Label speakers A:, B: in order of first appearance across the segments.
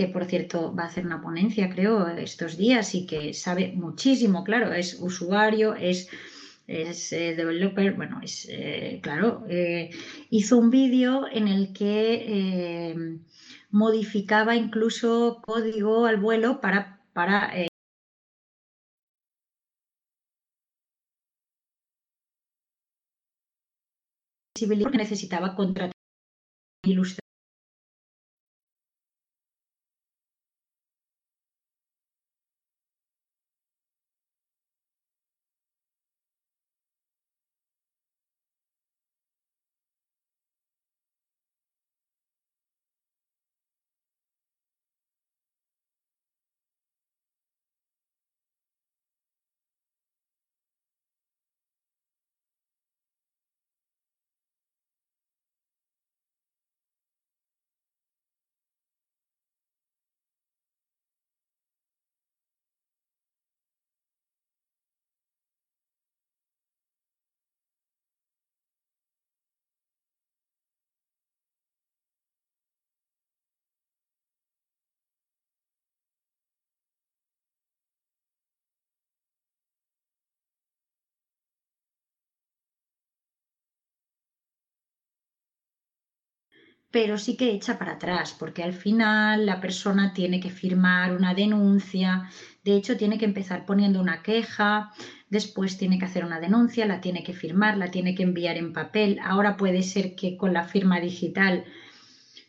A: que por cierto va a hacer una ponencia, creo, estos días y que sabe muchísimo, claro, es usuario, es, es eh, developer, bueno, es, eh, claro, eh, hizo un vídeo en el que modificaba incluso código al vuelo para, para porque necesitaba contratar pero sí que echa para atrás, porque al final la persona tiene que firmar una denuncia, de hecho tiene que empezar poniendo una queja, después tiene que hacer una denuncia, la tiene que firmar, la tiene que enviar en papel, ahora puede ser que con la firma digital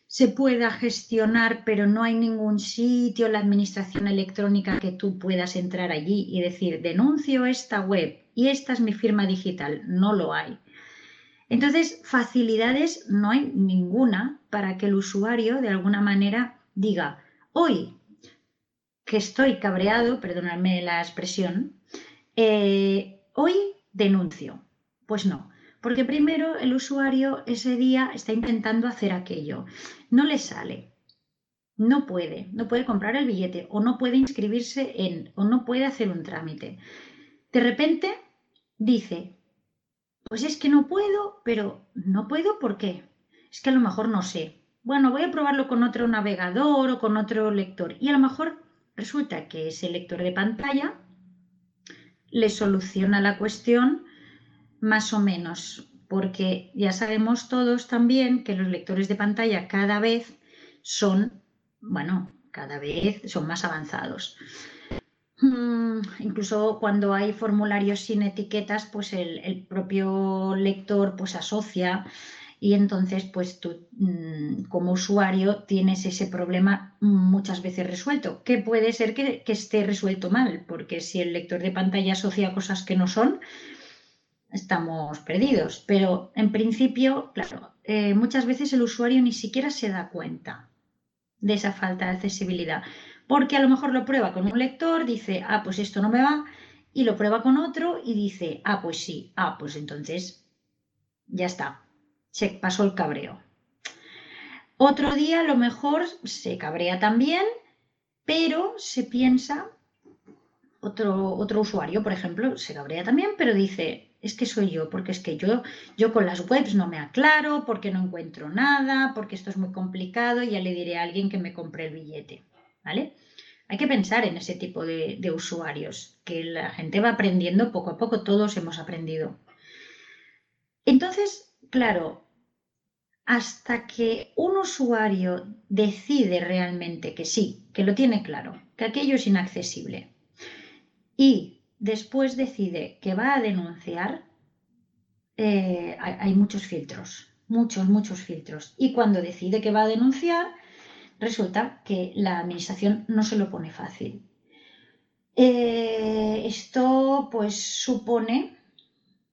A: se pueda gestionar, pero no hay ningún sitio, la administración electrónica que tú puedas entrar allí y decir, denuncio esta web y esta es mi firma digital, no lo hay. Entonces, facilidades no hay ninguna para que el usuario de alguna manera diga, hoy que estoy cabreado, perdonadme la expresión, eh, hoy denuncio. Pues no, porque primero el usuario ese día está intentando hacer aquello, no le sale, no puede, no puede comprar el billete o no puede inscribirse en o no puede hacer un trámite. De repente dice, pues es que no puedo, pero no puedo ¿por qué? Es que a lo mejor no sé. Bueno, voy a probarlo con otro navegador o con otro lector. Y a lo mejor resulta que ese lector de pantalla le soluciona la cuestión más o menos, porque ya sabemos todos también que los lectores de pantalla cada vez son, bueno, cada vez son más avanzados. Mm, incluso cuando hay formularios sin etiquetas, pues el, propio lector pues asocia y entonces pues tú mm, como usuario tienes ese problema muchas veces resuelto, que puede ser que, esté resuelto mal, porque si el lector de pantalla asocia cosas que no son, estamos perdidos. Pero en principio, claro, eh, muchas veces el usuario ni siquiera se da cuenta de esa falta de accesibilidad porque a lo mejor lo prueba con un lector, dice, ah, pues esto no me va, y lo prueba con otro y dice, ah, pues sí, ah, pues entonces ya está, se pasó el cabreo. Otro día a lo mejor se cabrea también, pero se piensa, otro, otro usuario, por ejemplo, se cabrea también, pero dice, es que soy yo, porque es que yo, yo con las webs no me aclaro, porque no encuentro nada, porque esto es muy complicado y ya le diré a alguien que me compre el billete. ¿vale? Hay que pensar en ese tipo de, usuarios, que la gente va aprendiendo poco a poco, todos hemos aprendido. Entonces, claro, hasta que un usuario decide realmente que sí, que lo tiene claro, que aquello es inaccesible, y después decide que va a denunciar, eh, hay muchos filtros, muchos, muchos filtros. Y cuando decide que va a denunciar, resulta que la administración no se lo pone fácil. Eh, esto pues supone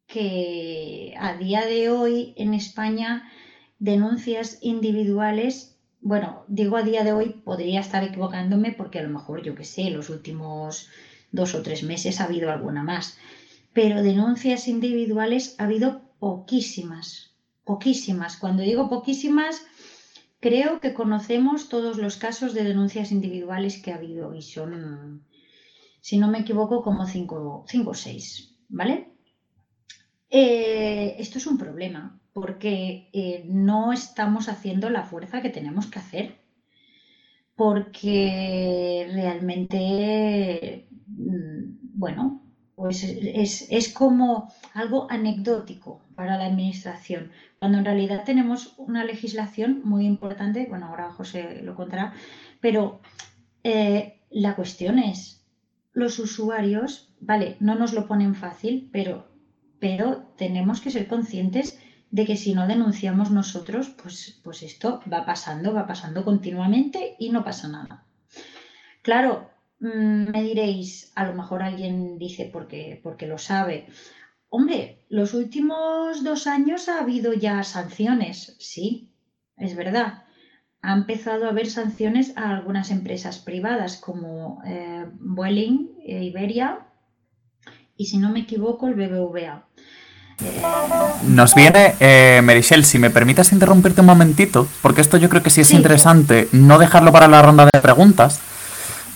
A: que a día de hoy en España denuncias individuales, bueno, digo a día de hoy, podría estar equivocándome porque a lo mejor, yo que sé, los últimos dos o tres meses ha habido alguna más, pero denuncias individuales ha habido poquísimas, poquísimas. Cuando digo poquísimas, Creo que conocemos todos los casos de denuncias individuales que ha habido y son, si no me equivoco, como cinco, o seis, ¿vale? Eh, esto es un problema porque eh, no estamos haciendo la fuerza que tenemos que hacer. porque realmente, mm, bueno, pues es, como algo anecdótico para la administración, cuando en realidad tenemos una legislación muy importante, bueno, ahora José lo contará, pero eh, la cuestión es, los usuarios, vale, no nos lo ponen fácil, pero, pero tenemos que ser conscientes de que si no denunciamos nosotros, pues, pues esto va pasando, va pasando continuamente y no pasa nada. Claro, Mm, me diréis, a lo mejor alguien dice porque, porque lo sabe. Hombre, los últimos dos años ha habido ya sanciones, sí, es verdad. Ha empezado a haber sanciones a algunas empresas privadas como eh, Vueling, e Iberia y si no me equivoco el BBVA.
B: Nos viene, eh, Merichel, si me permitas interrumpirte un momentito, porque esto yo creo que sí es interesante, no dejarlo para la ronda de preguntas.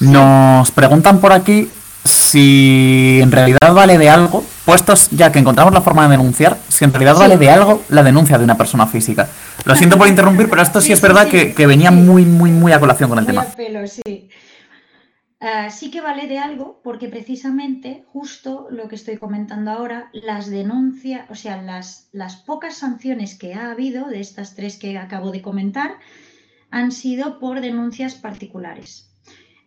B: Nos preguntan por aquí si en realidad vale de algo, puestos ya que encontramos la forma de denunciar, si en realidad vale de algo la denuncia de una persona física. Lo siento por interrumpir, pero esto sí, es verdad que, venía muy, muy, muy a colación con el tema.
A: sí. Ah, sí que vale de algo porque precisamente justo lo que estoy comentando ahora, las denuncias, o sea, las, las pocas sanciones que ha habido de estas tres que acabo de comentar han sido por denuncias particulares.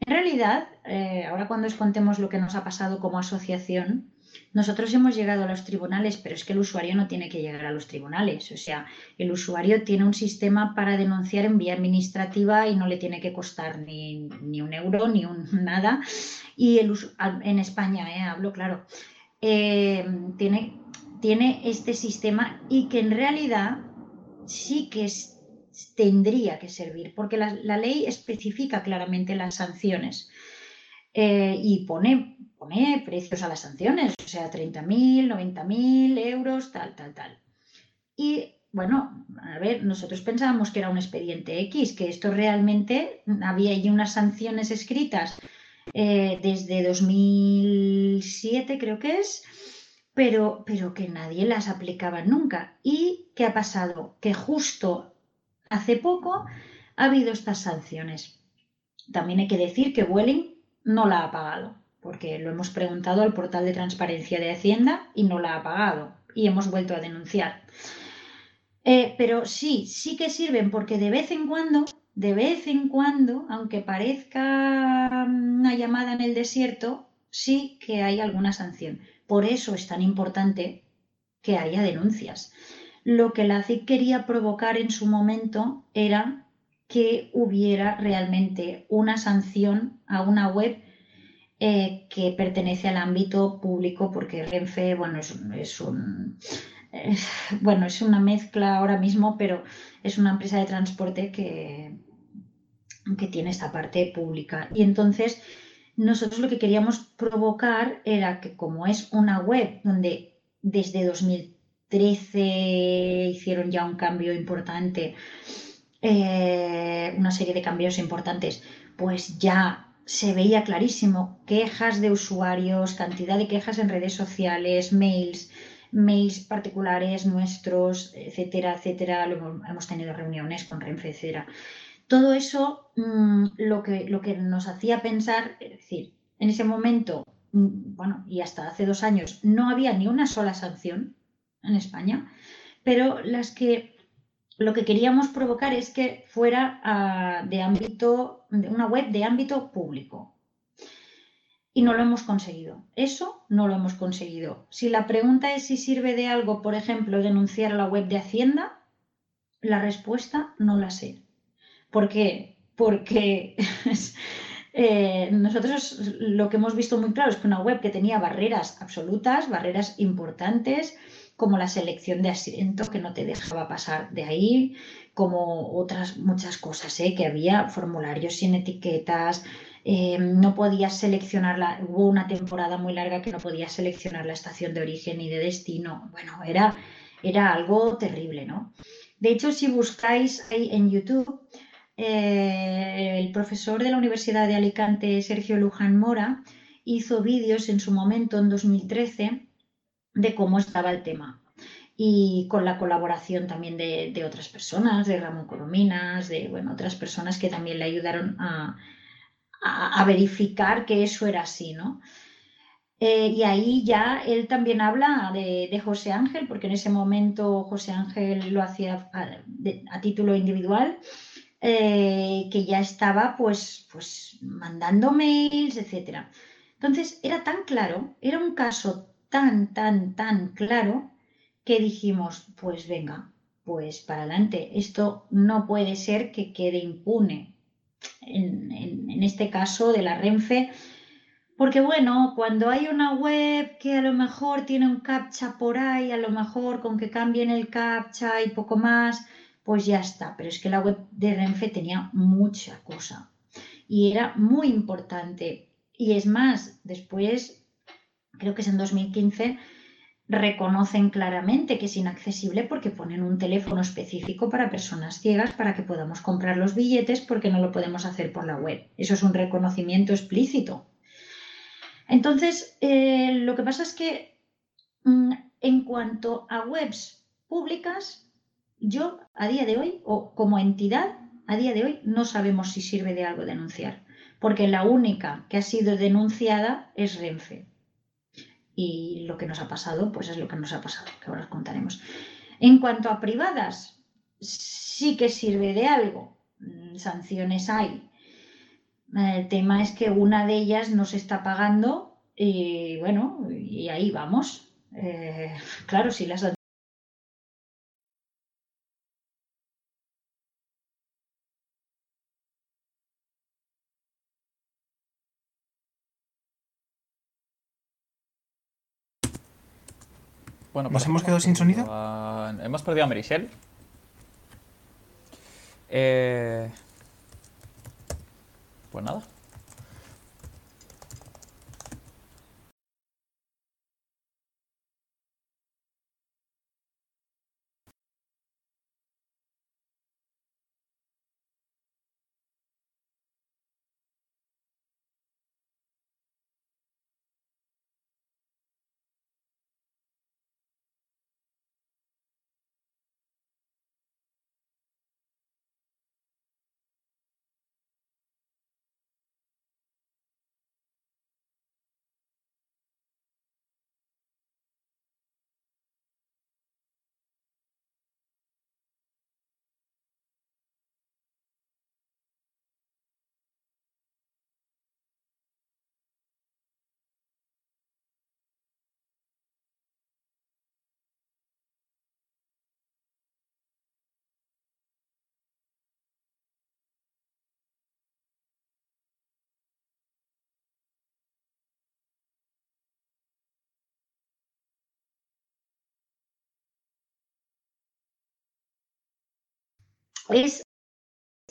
A: En realidad, eh, ahora cuando os contemos lo que nos ha pasado como asociación, nosotros hemos llegado a los tribunales, pero es que el usuario no tiene que llegar a los tribunales. O sea, el usuario tiene un sistema para denunciar en vía administrativa y no le tiene que costar ni, un euro ni un nada. Y el, en España, eh, hablo claro, eh, tiene, tiene este sistema y que en realidad sí que tendría que servir, porque la, ley especifica claramente las sanciones eh, y pone, pone precios a las sanciones, o sea, 30.000, 90.000 euros, tal, tal, tal. Y bueno, a ver, nosotros pensábamos que era un expediente X, que esto realmente había allí unas sanciones escritas eh, desde 2007, creo que es, pero, pero que nadie las aplicaba nunca. ¿Y qué ha pasado? Que justo Hace poco ha habido estas sanciones. También hay que decir que Welling no la ha pagado, porque lo hemos preguntado al portal de transparencia de Hacienda y no la ha pagado y hemos vuelto a denunciar. Eh, pero sí, sí que sirven porque de vez en cuando, de vez en cuando, aunque parezca una llamada en el desierto, sí que hay alguna sanción. Por eso es tan importante que haya denuncias lo que la CIC quería provocar en su momento era que hubiera realmente una sanción a una web eh, que pertenece al ámbito público, porque Renfe, bueno, es, un, bueno, es una mezcla ahora mismo, pero es una empresa de transporte que, que tiene esta parte pública. Y entonces nosotros lo que queríamos provocar era que como es una web donde desde 2000 13 hicieron ya un cambio importante, eh, una serie de cambios importantes, pues ya se veía clarísimo quejas de usuarios, cantidad de quejas en redes sociales, mails, mails particulares nuestros, etcétera, etcétera. hemos tenido reuniones con Renfe, etcétera. Todo eso mm, lo, que, lo que nos hacía pensar, es decir, en ese momento, mm, bueno, y hasta hace dos años, no había ni una sola sanción en España, pero las que lo que queríamos provocar es que fuera ah, de ámbito, de una web de ámbito público. Y no lo hemos conseguido. Eso no lo hemos conseguido. Si la pregunta es si sirve de algo, por ejemplo, denunciar la web de Hacienda, la respuesta no la sé. ¿Por qué? Porque eh, nosotros lo que hemos visto muy claro es que una web que tenía barreras absolutas, barreras importantes, como la selección de asiento que no te dejaba pasar de ahí, como otras muchas cosas, ¿eh? que había formularios sin etiquetas, eh, no podías seleccionar, la, hubo una temporada muy larga que no podías seleccionar la estación de origen y de destino. Bueno, era, era algo terrible, ¿no? De hecho, si buscáis ahí en YouTube, eh, el profesor de la Universidad de Alicante, Sergio Luján Mora, hizo vídeos en su momento, en 2013, de cómo estaba el tema. y con la colaboración también de, otras personas, de Ramón Colominas, de bueno, otras personas que también le ayudaron a, verificar que eso era así, ¿no? Eh, y ahí ya él también habla de, José Ángel, porque en ese momento José Ángel lo hacía a, título individual, eh, que ya estaba pues, pues mandando mails, etc. Entonces era tan claro, era un caso tan, tan, tan claro que dijimos, pues venga, pues para adelante, esto no puede ser que quede impune. En, este caso de la Renfe, porque bueno, cuando hay una web que a lo mejor tiene un captcha por ahí, a lo mejor con que cambien el captcha y poco más, pues ya está. Pero es que la web de Renfe tenía mucha cosa y era muy importante. Y es más, después, creo que es en 2015, reconocen claramente que es inaccesible porque ponen un teléfono específico para personas ciegas para que podamos comprar los billetes porque no lo podemos hacer por la web. Eso es un reconocimiento explícito. Entonces, eh, lo que pasa es que mm, en cuanto a webs públicas, yo a día de hoy, o como entidad, a día de hoy no sabemos si sirve de algo denunciar, porque la única que ha sido denunciada es Renfe y lo que nos ha pasado, pues es lo que nos ha pasado, que ahora os contaremos. En cuanto a privadas, sí que sirve de algo, mm, sanciones hay. El tema es que una de ellas no se está pagando y bueno, y ahí vamos. Eh, claro, si las
B: Bueno,
C: ¿Nos pues hemos quedado sin sonido?
B: Hemos perdido a Merichel. Eh... Pues nada.
A: Es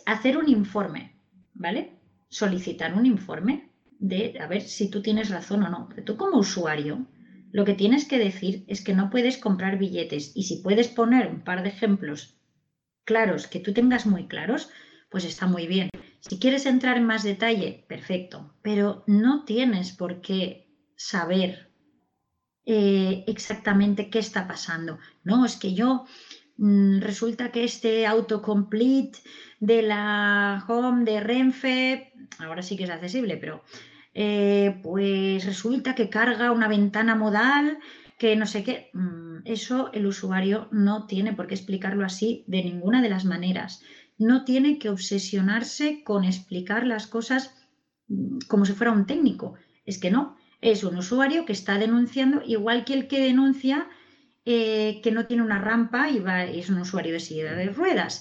A: hacer un informe, ¿vale? Solicitar un informe de a ver si tú tienes razón o no. Tú como usuario, lo que tienes que decir es que no puedes comprar billetes y si puedes poner un par de ejemplos claros que tú tengas muy claros, pues está muy bien. Si quieres entrar en más detalle, perfecto, pero no tienes por qué saber eh, exactamente qué está pasando. No, es que yo resulta que este autocomplete de la home de Renfe, ahora sí que es accesible, pero eh, pues resulta que carga una ventana modal que no sé qué. Mm, eso el usuario no tiene por qué explicarlo así de ninguna de las maneras. No tiene que obsesionarse con explicar las cosas mm, como si fuera un técnico. Es que no, es un usuario que está denunciando, igual que el que denuncia eh, que no tiene una rampa y es un usuario de silla de ruedas.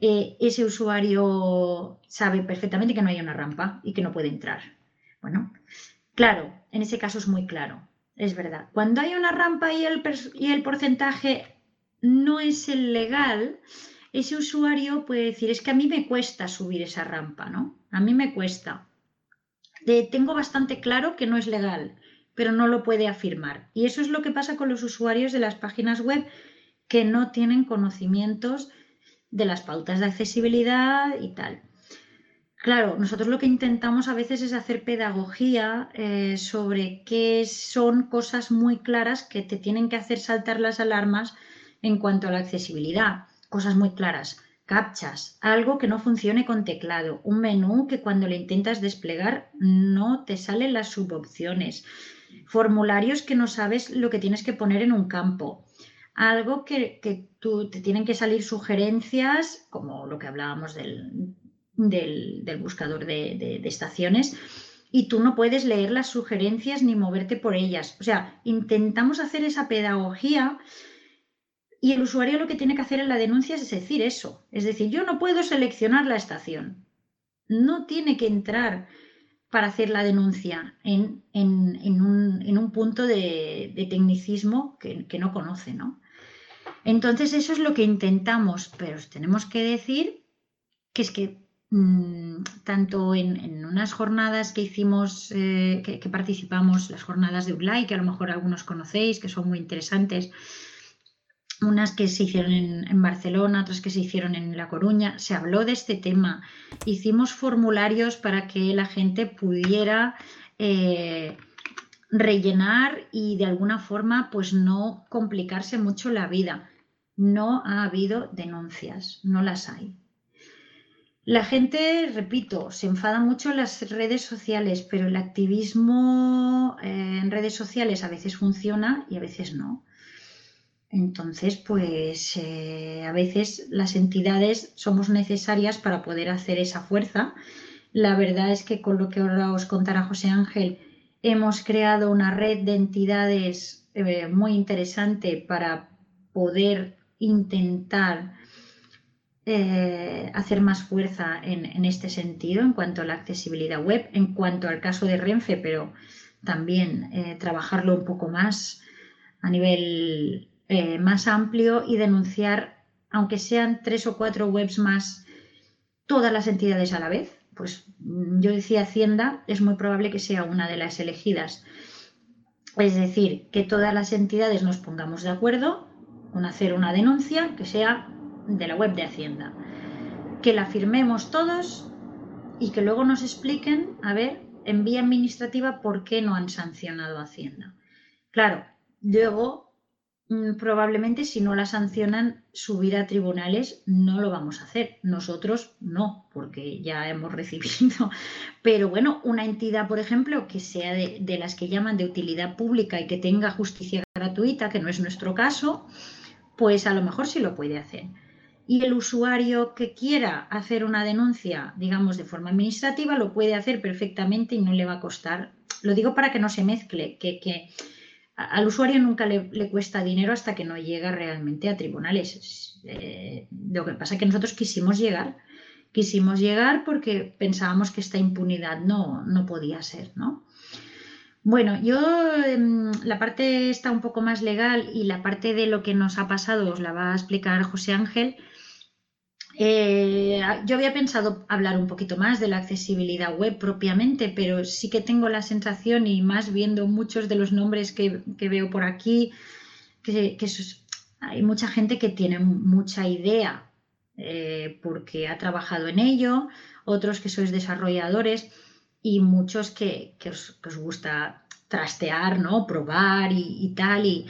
A: Eh, ese usuario sabe perfectamente que no hay una rampa y que no puede entrar. Bueno, claro, en ese caso es muy claro, es verdad. Cuando hay una rampa y el, y el porcentaje no es el legal, ese usuario puede decir, es que a mí me cuesta subir esa rampa, ¿no? A mí me cuesta. tengo bastante claro que no es legal pero no lo puede afirmar. Y eso es lo que pasa con los usuarios de las páginas web que no tienen conocimientos de las pautas de accesibilidad y tal. Claro, nosotros lo que intentamos a veces es hacer pedagogía eh, sobre qué son cosas muy claras que te tienen que hacer saltar las alarmas En cuanto a la accesibilidad, cosas muy claras. Captchas, algo que no funcione con teclado, un menú que cuando le intentas desplegar no te salen las subopciones, formularios que no sabes lo que tienes que poner en un campo, algo que, tú, te tienen que salir sugerencias, como lo que hablábamos del, buscador de estaciones, y tú no puedes leer las sugerencias ni moverte por ellas. O sea, intentamos hacer esa pedagogía y el usuario lo que tiene que hacer en la denuncia es decir eso. Es decir, yo no puedo seleccionar la estación. No tiene que entrar para hacer la denuncia en, un, punto de, tecnicismo que, que, no conoce, ¿no? Entonces eso es lo que intentamos, pero tenemos que decir que es que mm, tanto en, unas jornadas que hicimos, eh, que, participamos, las jornadas de ULAI, que a lo mejor algunos conocéis, que son muy interesantes, unas que se hicieron en, Barcelona, otras que se hicieron en La Coruña, se habló de este tema. Hicimos formularios para que la gente pudiera eh, rellenar y de alguna forma pues no complicarse mucho la vida. No ha habido denuncias, no las hay. La gente, repito, se enfada mucho en las redes sociales, pero el activismo eh, en redes sociales a veces funciona y a veces no. Entonces, pues eh, a veces las entidades somos necesarias para poder hacer esa fuerza. La verdad es que con lo que ahora os contará José Ángel, hemos creado una red de entidades eh, muy interesante para poder intentar eh, hacer más fuerza en, este sentido en cuanto a la accesibilidad web, en cuanto al caso de Renfe, pero también trabajarlo un poco más a nivel eh, más amplio y denunciar, aunque sean tres o cuatro webs más, todas las entidades a la vez. Pues mm, yo decía Hacienda, es muy probable que sea una de las elegidas. Es decir, que todas las entidades nos pongamos de acuerdo con hacer una denuncia que sea de la web de Hacienda. Que la firmemos todos y que luego nos expliquen, a ver, en vía administrativa, por qué no han sancionado Hacienda. Claro, luego probablemente si no la sancionan subir a tribunales no lo vamos a hacer. Nosotros no, porque ya hemos recibido. Pero bueno, una entidad, por ejemplo, que sea de, las que llaman de utilidad pública y que tenga justicia gratuita, que no es nuestro caso, pues a lo mejor sí lo puede hacer. Y el usuario que quiera hacer una denuncia, digamos, de forma administrativa, lo puede hacer perfectamente y no le va a costar. Lo digo para que no se mezcle, que, que al usuario nunca le, cuesta dinero hasta que no llega realmente a tribunales. Eh, lo que pasa es que nosotros quisimos llegar, quisimos llegar porque pensábamos que esta impunidad no, no podía ser, ¿no? Bueno, yo em, la parte está un poco más legal y la parte de lo que nos ha pasado os la va a explicar José Ángel. Eh, yo había pensado hablar un poquito más de la accesibilidad web propiamente, pero sí que tengo la sensación, y más viendo muchos de los nombres que, veo por aquí, que, hay mucha gente que tiene mucha idea eh, porque ha trabajado en ello, otros que sois desarrolladores y muchos que, os, gusta trastear, ¿no? probar y, y tal. Y,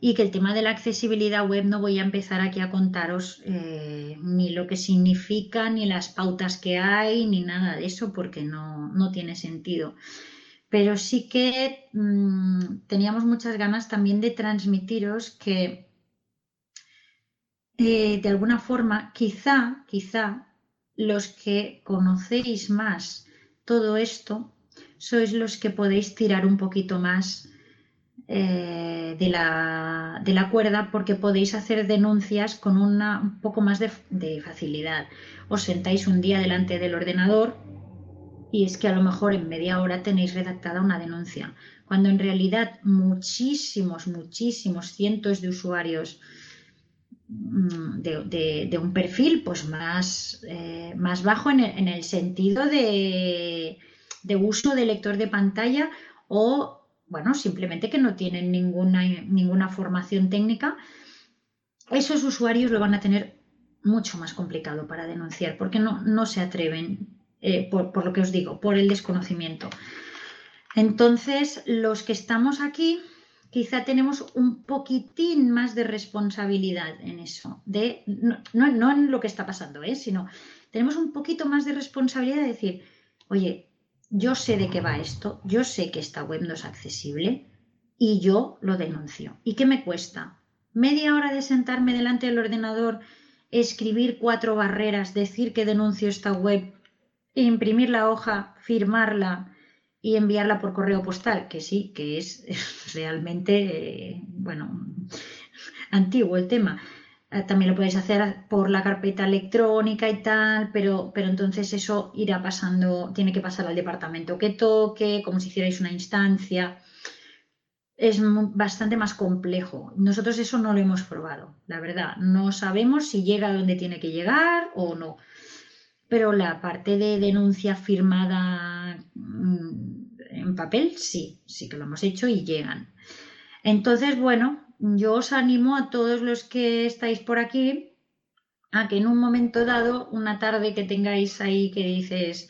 A: y que el tema de la accesibilidad web no voy a empezar aquí a contaros eh, ni lo que significa, ni las pautas que hay, ni nada de eso, porque no, tiene sentido. Pero sí que mm, teníamos muchas ganas también de transmitiros que eh, de alguna forma, quizá, quizá, los que conocéis más todo esto, sois los que podéis tirar un poquito más eh, de, la, de, la, cuerda porque podéis hacer denuncias con una, un poco más de, facilidad. Os sentáis un día delante del ordenador y es que a lo mejor en media hora tenéis redactada una denuncia, cuando en realidad muchísimos, muchísimos cientos de usuarios mm, de, de, un perfil pues más, eh, más bajo en el, en el sentido de, de uso de lector de pantalla o bueno, simplemente que no tienen ninguna, ninguna formación técnica, esos usuarios lo van a tener mucho más complicado para denunciar porque no, no se atreven, eh, por, por, lo que os digo, por el desconocimiento. Entonces, los que estamos aquí, quizá tenemos un poquitín más de responsabilidad en eso, de, no, en lo que está pasando, ¿eh? sino tenemos un poquito más de responsabilidad de decir, oye, yo sé de qué va esto, yo sé que esta web no es accesible y yo lo denuncio. ¿Y qué me cuesta? Media hora de sentarme delante del ordenador, escribir cuatro barreras, decir que denuncio esta web, imprimir la hoja, firmarla y enviarla por correo postal, que sí, que es realmente, eh, bueno, antiguo el tema. Eh, también lo podéis hacer por la carpeta electrónica y tal, pero, pero entonces eso irá pasando, tiene que pasar al departamento que toque, como si hicierais una instancia. Es bastante más complejo. Nosotros eso no lo hemos probado, la verdad. No sabemos si llega a donde tiene que llegar o no pero la parte de denuncia firmada mm, en papel, sí, sí que lo hemos hecho y llegan. Entonces, bueno, yo os animo a todos los que estáis por aquí a que en un momento dado, una tarde que tengáis ahí que dices,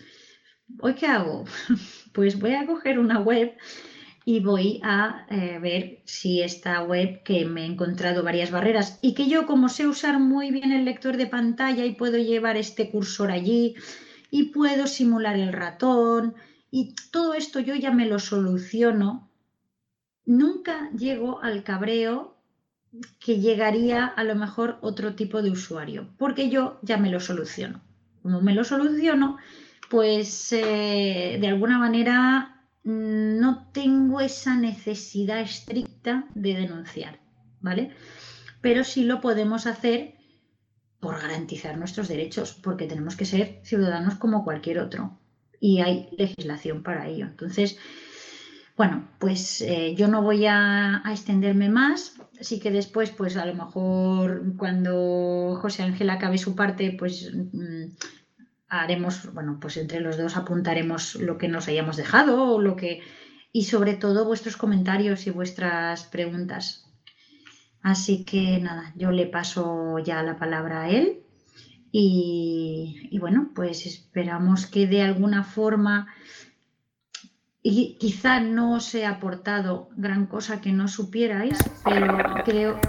A: ¿hoy qué hago? Pues voy a coger una web y voy a eh, ver si esta web que me he encontrado varias barreras y que yo como sé usar muy bien el lector de pantalla y puedo llevar este cursor allí y puedo simular el ratón y todo esto yo ya me lo soluciono, nunca llego al cabreo que llegaría a lo mejor otro tipo de usuario, porque yo ya me lo soluciono. Como me lo soluciono, pues eh, de alguna manera no tengo esa necesidad estricta de denunciar, ¿vale? Pero sí lo podemos hacer por garantizar nuestros derechos, porque tenemos que ser ciudadanos como cualquier otro y hay legislación para ello. Entonces, bueno, pues eh, yo no voy a, extenderme más, sí que después, pues a lo mejor cuando José Ángel acabe su parte, pues mm, haremos, bueno, pues entre los dos apuntaremos lo que nos hayamos dejado lo que y sobre todo vuestros comentarios y vuestras preguntas. Así que nada, yo le paso ya la palabra a él y bueno, pues esperamos que de alguna forma y quizá no os he aportado gran cosa que no supierais, pero creo,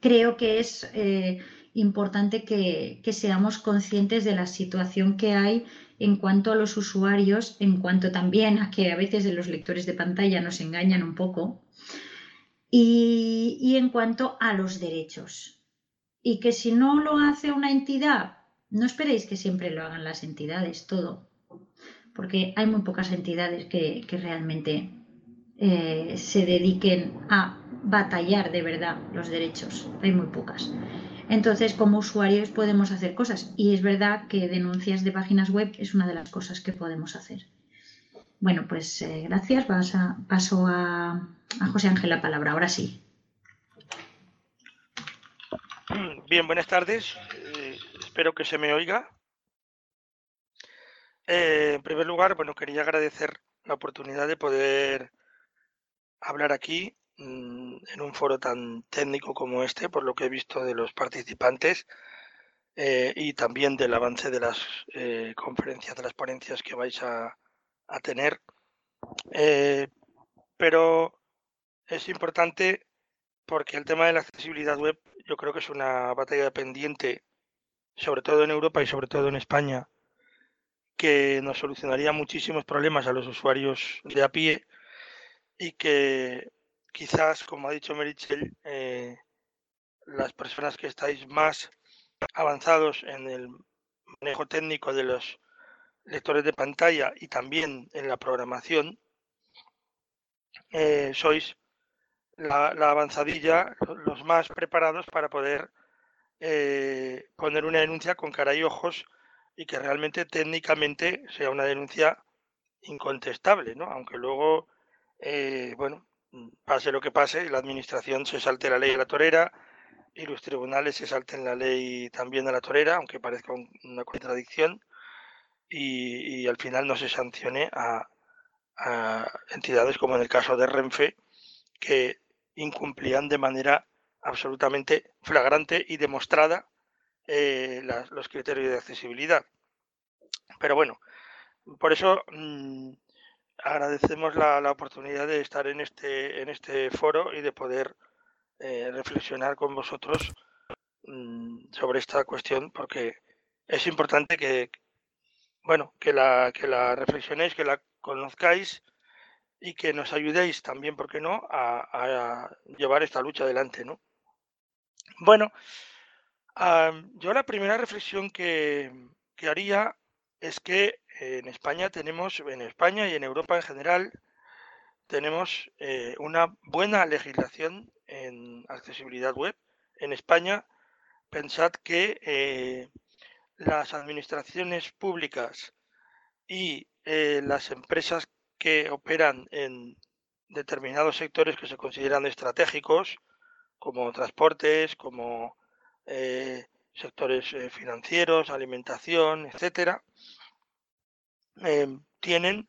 A: creo que es eh, importante que, seamos conscientes de la situación que hay en cuanto a los usuarios, en cuanto también a que a veces de los lectores de pantalla nos engañan un poco, y, y en cuanto a los derechos. Y que si no lo hace una entidad, no esperéis que siempre lo hagan las entidades, todo, porque hay muy pocas entidades que, realmente eh, se dediquen a batallar de verdad los derechos, hay muy pocas. Entonces, como usuarios podemos hacer cosas y es verdad que denuncias de páginas web es una de las cosas que podemos hacer. Bueno, pues eh, gracias. paso a, José Ángel la palabra. Ahora sí.
C: Bien, buenas tardes. Eh, espero que se me oiga. Eh, en primer lugar, bueno, quería agradecer la oportunidad de poder hablar aquí Mm, en un foro tan técnico como este, por lo que he visto de los participantes eh, y también del avance de las eh, conferencias, de las ponencias que vais a, tener. Pero es importante porque el tema de la accesibilidad web yo creo que es una batalla pendiente, sobre todo en Europa y sobre todo en España, que nos solucionaría muchísimos problemas a los usuarios de a pie y que quizás, como ha dicho Merichel, eh, las personas que estáis más avanzados en el manejo técnico de los lectores de pantalla y también en la programación, eh, sois la, avanzadilla, los más preparados para poder eh, poner una denuncia con cara y ojos y que realmente técnicamente sea una denuncia incontestable, ¿no? Aunque luego, bueno, pase lo que pase, la administración se salte la ley a la torera y los tribunales se salten la ley también a la torera, aunque parezca una contradicción, y, al final no se sancione a, entidades como en el caso de Renfe, que incumplían de manera absolutamente flagrante y demostrada eh, los criterios de accesibilidad. Pero bueno, por eso mm, agradecemos la, oportunidad de estar en este, en este foro y de poder eh, reflexionar con vosotros mm, sobre esta cuestión, porque es importante que, bueno, que la, que la reflexionéis, que la conozcáis y que nos ayudéis también, ¿por qué no?, a, llevar esta lucha adelante, ¿no? Bueno, yo la primera reflexión que, haría es que en España tenemos, en España y en Europa en general, tenemos eh, una buena legislación en accesibilidad web. En España, pensad que eh, las administraciones públicas y eh, las empresas que operan en determinados sectores que se consideran estratégicos, como transportes, como sectores financieros, alimentación, etcétera, Em, tienen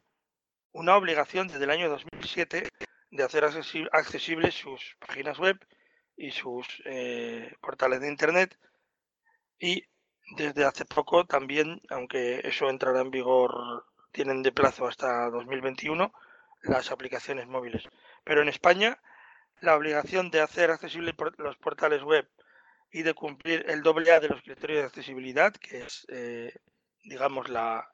C: una obligación desde el año 2007 de hacer accesibles sus páginas web y sus eh, portales de Internet. Y desde hace poco también, aunque eso entrará en vigor, tienen de plazo hasta 2021, las aplicaciones móviles. Pero en España, la obligación de hacer accesibles los portales web y de cumplir el doble A de los criterios de accesibilidad, que es, eh, digamos, la,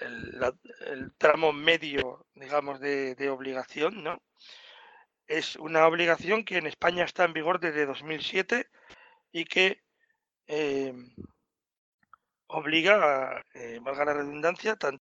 C: el, tramo medio, digamos, de, obligación, ¿no? Es una obligación que en España está en vigor desde 2007 y que eh, obliga, a, eh, valga la redundancia, tanto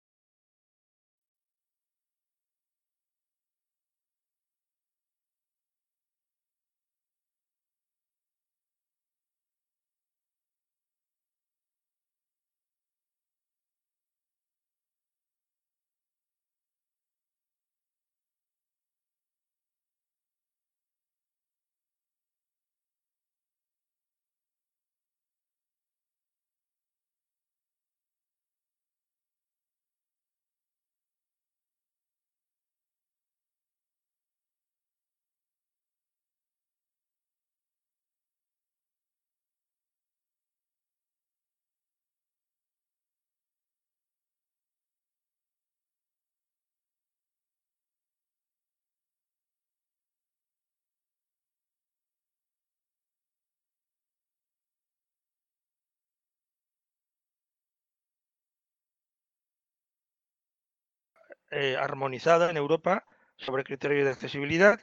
C: Eh, armonizada en Europa sobre criterios de accesibilidad,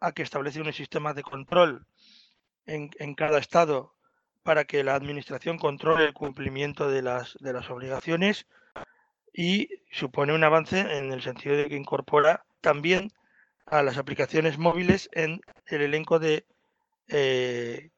C: a que establece un sistema de control en, cada estado para que la administración controle el cumplimiento de las, de las obligaciones y supone un avance en el sentido de que incorpora también a las aplicaciones móviles en el elenco de eh,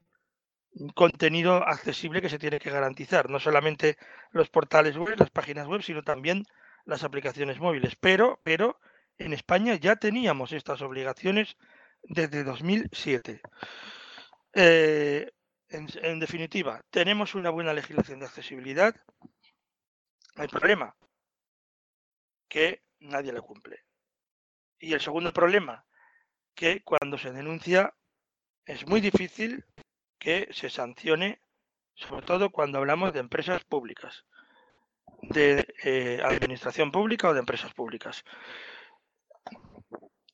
C: contenido accesible que se tiene que garantizar, no solamente los portales web, las páginas web, sino también las aplicaciones móviles. Pero, pero en España ya teníamos estas obligaciones desde 2007. Eh, en, definitiva, tenemos una buena legislación de accesibilidad. El problema que nadie la cumple. Y el segundo problema, que cuando se denuncia es muy difícil que se sancione, sobre todo cuando hablamos de empresas públicas de eh, administración pública o de empresas públicas.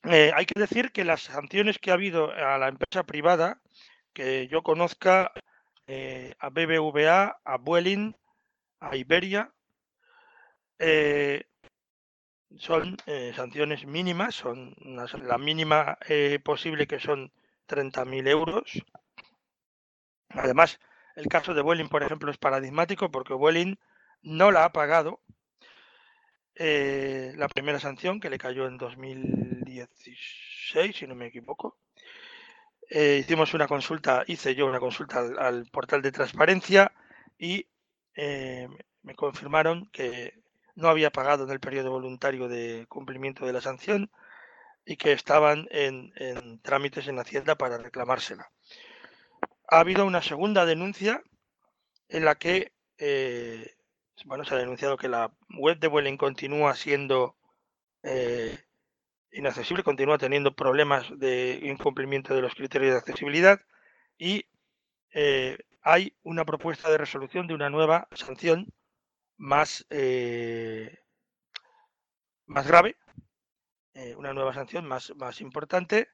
C: Eh, hay que decir que las sanciones que ha habido a la empresa privada, que yo conozca eh, a BBVA, a Vueling, a Iberia, son sanciones mínimas, son la mínima posible que son 30.000 euros. Además, el caso de Vueling, por ejemplo, es paradigmático porque Vueling no la ha pagado. Eh, la primera sanción que le cayó en 2016, si no me equivoco. Eh, hicimos una consulta, hice yo una consulta al, portal de transparencia y eh, me confirmaron que no había pagado en el periodo voluntario de cumplimiento de la sanción y que estaban en, trámites en Hacienda para reclamársela. Ha habido una segunda denuncia en la que bueno, se ha denunciado que la web de Vueling continúa siendo eh, inaccesible, continúa teniendo problemas de incumplimiento de los criterios de accesibilidad y eh, hay una propuesta de resolución de una nueva sanción más, eh, más grave, una nueva sanción más, más importante.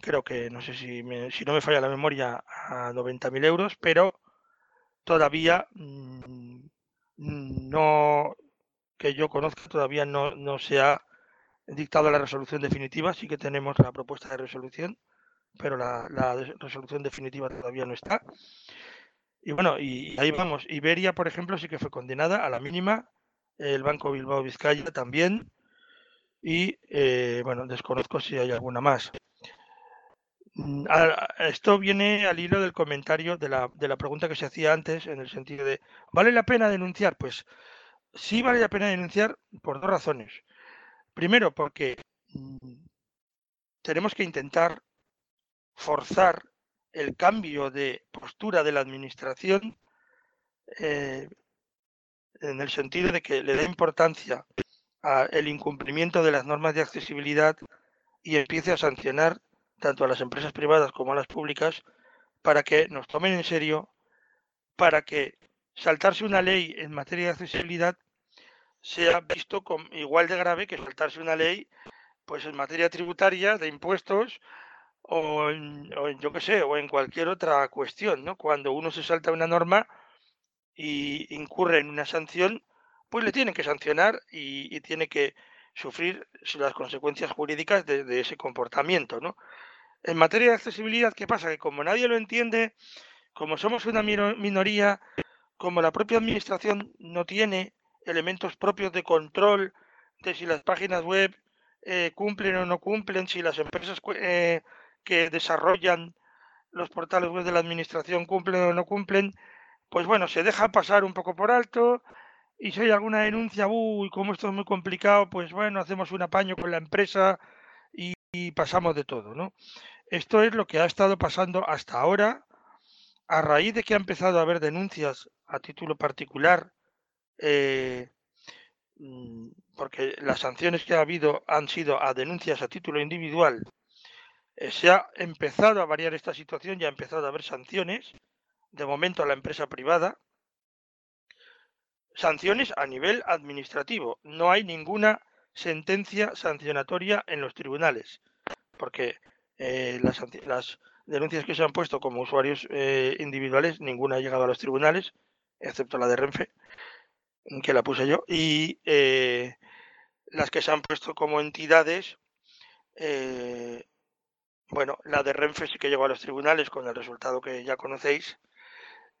C: Creo que, no sé si, si no me falla la memoria, a 90.000 euros, pero todavía mm, no, que yo conozco, todavía no, no se ha dictado la resolución definitiva. Sí que tenemos la propuesta de resolución, pero la, resolución definitiva todavía no está. Y bueno, y ahí vamos. Iberia, por ejemplo, sí que fue condenada a la mínima. El Banco Bilbao Vizcaya también. Y eh, bueno, desconozco si hay alguna más. Mm, esto viene al hilo del comentario de la, de la pregunta que se hacía antes, en el sentido de, ¿vale la pena denunciar? Pues sí vale la pena denunciar por dos razones. Primero, porque mm, tenemos que intentar forzar el cambio de postura de la administración eh, en el sentido de que le dé importancia al incumplimiento de las normas de accesibilidad y empiece a sancionar tanto a las empresas privadas como a las públicas para que nos tomen en serio, para que saltarse una ley en materia de accesibilidad sea visto como igual de grave que saltarse una ley pues en materia tributaria de impuestos o en, yo qué sé, o en cualquier otra cuestión, ¿no? Cuando uno se salta una norma y incurre en una sanción, pues le tienen que sancionar y, tiene que sufrir las consecuencias jurídicas de, ese comportamiento, ¿no? En materia de accesibilidad, ¿qué pasa? Que como nadie lo entiende, como somos una minoría, como la propia administración no tiene elementos propios de control de si las páginas web eh, cumplen o no cumplen, si las empresas eh, que desarrollan los portales web de la administración cumplen o no cumplen, pues bueno, se deja pasar un poco por alto y si hay alguna denuncia, uy, como esto es muy complicado, pues bueno, hacemos un apaño con la empresa y, pasamos de todo, ¿no? Esto es lo que ha estado pasando hasta ahora, a raíz de que ha empezado a haber denuncias a título particular, eh, mm, porque las sanciones que ha habido han sido a denuncias a título individual eh, se ha empezado a variar esta situación, ya ha empezado a haber sanciones, de momento a la empresa privada, sanciones a nivel administrativo. No hay ninguna sentencia sancionatoria en los tribunales, porque eh, las, denuncias que se han puesto como usuarios eh, individuales, ninguna ha llegado a los tribunales, excepto la de Renfe, que la puse yo, y las que se han puesto como entidades, bueno, la de Renfe sí que llegó a los tribunales con el resultado que ya conocéis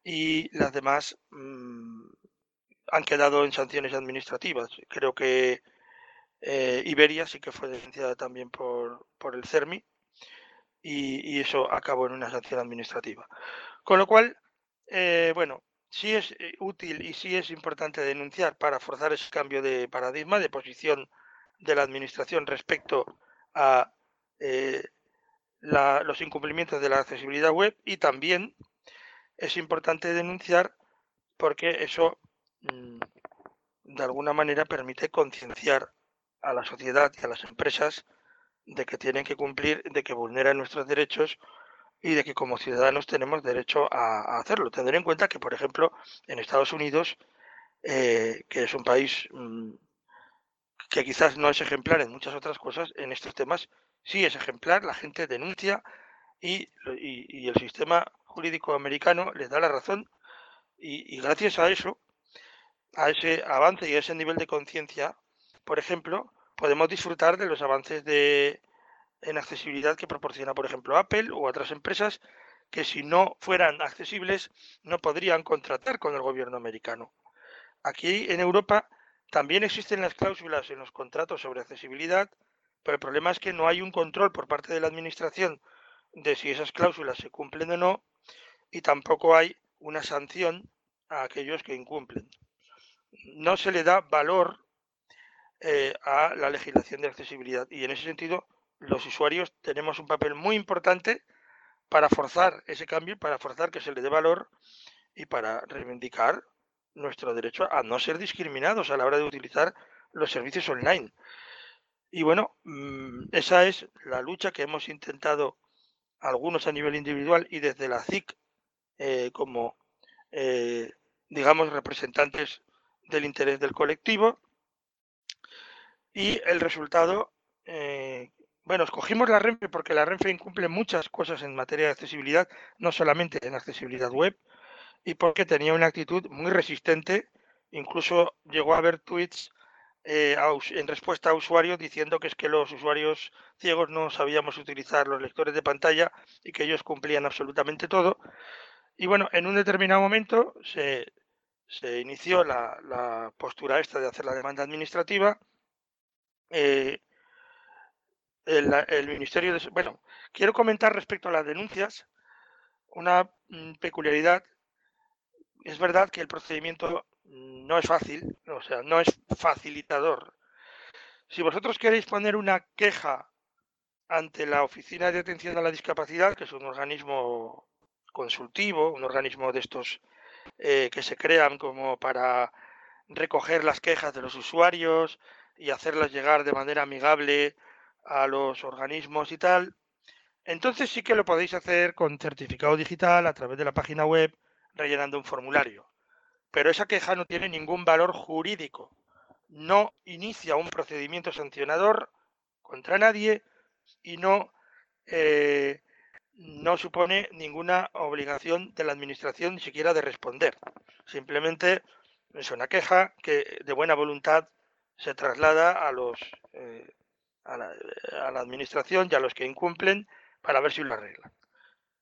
C: y las demás mm, han quedado en sanciones administrativas. Creo que eh, Iberia sí que fue denunciada también por, por el CERMI y, eso acabó en una sanción administrativa. Con lo cual, eh, bueno, sí es eh, útil y sí es importante denunciar para forzar ese cambio de paradigma, de posición de la administración respecto a los incumplimientos de la accesibilidad web y también es importante denunciar porque eso mm, de alguna manera permite concienciar a la sociedad y a las empresas de que tienen que cumplir, de que vulneran nuestros derechos y de que como ciudadanos tenemos derecho a, hacerlo. Tener en cuenta que, por ejemplo, en Estados Unidos, eh, que es un país mm, que quizás no es ejemplar en muchas otras cosas, en estos temas sí es ejemplar, la gente denuncia y, el sistema jurídico americano les da la razón y, gracias a eso, a ese avance y a ese nivel de conciencia, por ejemplo, podemos disfrutar de los avances de, en accesibilidad que proporciona, por ejemplo, Apple u otras empresas que si no fueran accesibles no podrían contratar con el gobierno americano. Aquí en Europa también existen las cláusulas en los contratos sobre accesibilidad pero el problema es que no hay un control por parte de la Administración de si esas cláusulas se cumplen o no y tampoco hay una sanción a aquellos que incumplen. No se le da valor eh, a la legislación de accesibilidad y en ese sentido los usuarios tenemos un papel muy importante para forzar ese cambio, para forzar que se le dé valor y para reivindicar nuestro derecho a no ser discriminados a la hora de utilizar los servicios online. Y bueno, mm, esa es la lucha que hemos intentado algunos a nivel individual y desde la CIC eh, como, eh, digamos, representantes del interés del colectivo. Y el resultado bueno, escogimos la Renfe porque la Renfe incumple muchas cosas en materia de accesibilidad, no solamente en accesibilidad web, y porque tenía una actitud muy resistente, incluso llegó a haber tweets eh, en respuesta a usuarios diciendo que es que los usuarios ciegos no sabíamos utilizar los lectores de pantalla y que ellos cumplían absolutamente todo. Y bueno, en un determinado momento se, inició la, postura esta de hacer la demanda administrativa. Eh, el, Ministerio de... Bueno, quiero comentar respecto a las denuncias una mm, peculiaridad. Es verdad que el procedimiento no es fácil, o sea, no es facilitador. Si vosotros queréis poner una queja ante la Oficina de Atención a la Discapacidad, que es un organismo consultivo, un organismo de estos eh, que se crean como para recoger las quejas de los usuarios y hacerlas llegar de manera amigable a los organismos y tal, entonces sí que lo podéis hacer con certificado digital a través de la página web rellenando un formulario. Pero esa queja no tiene ningún valor jurídico. No inicia un procedimiento sancionador contra nadie y no, eh, no supone ninguna obligación de la administración ni siquiera de responder. Simplemente es una queja que de buena voluntad se traslada a los eh, a la, administración y a los que incumplen para ver si lo arreglan.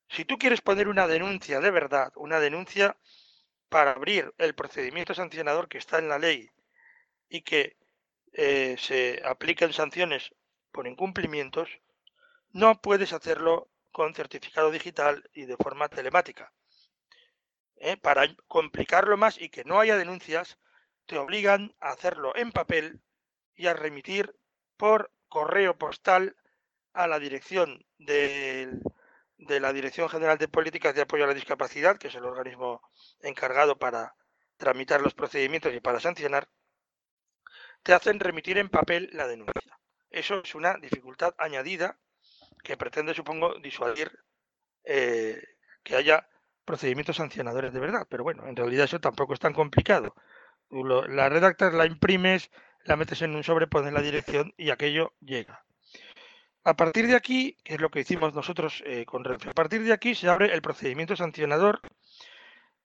C: Si tú quieres poner una denuncia de verdad, una denuncia para abrir el procedimiento sancionador que está en la ley y que eh, se apliquen sanciones por incumplimientos, no puedes hacerlo con certificado digital y de forma telemática. ¿eh? Para complicarlo más y que no haya denuncias, te obligan a hacerlo en papel y a remitir por correo postal a la dirección de la Dirección General de Políticas de Apoyo a la Discapacidad, que es el organismo encargado para tramitar los procedimientos y para sancionar, te hacen remitir en papel la denuncia. Eso es una dificultad añadida que pretende, supongo, disuadir eh, que haya procedimientos sancionadores de verdad. Pero bueno, en realidad eso tampoco es tan complicado. La redactas, la imprimes, la metes en un sobre, pones la dirección y aquello llega. A partir de aquí, que es lo que hicimos nosotros eh, con Renfe, a partir de aquí se abre el procedimiento sancionador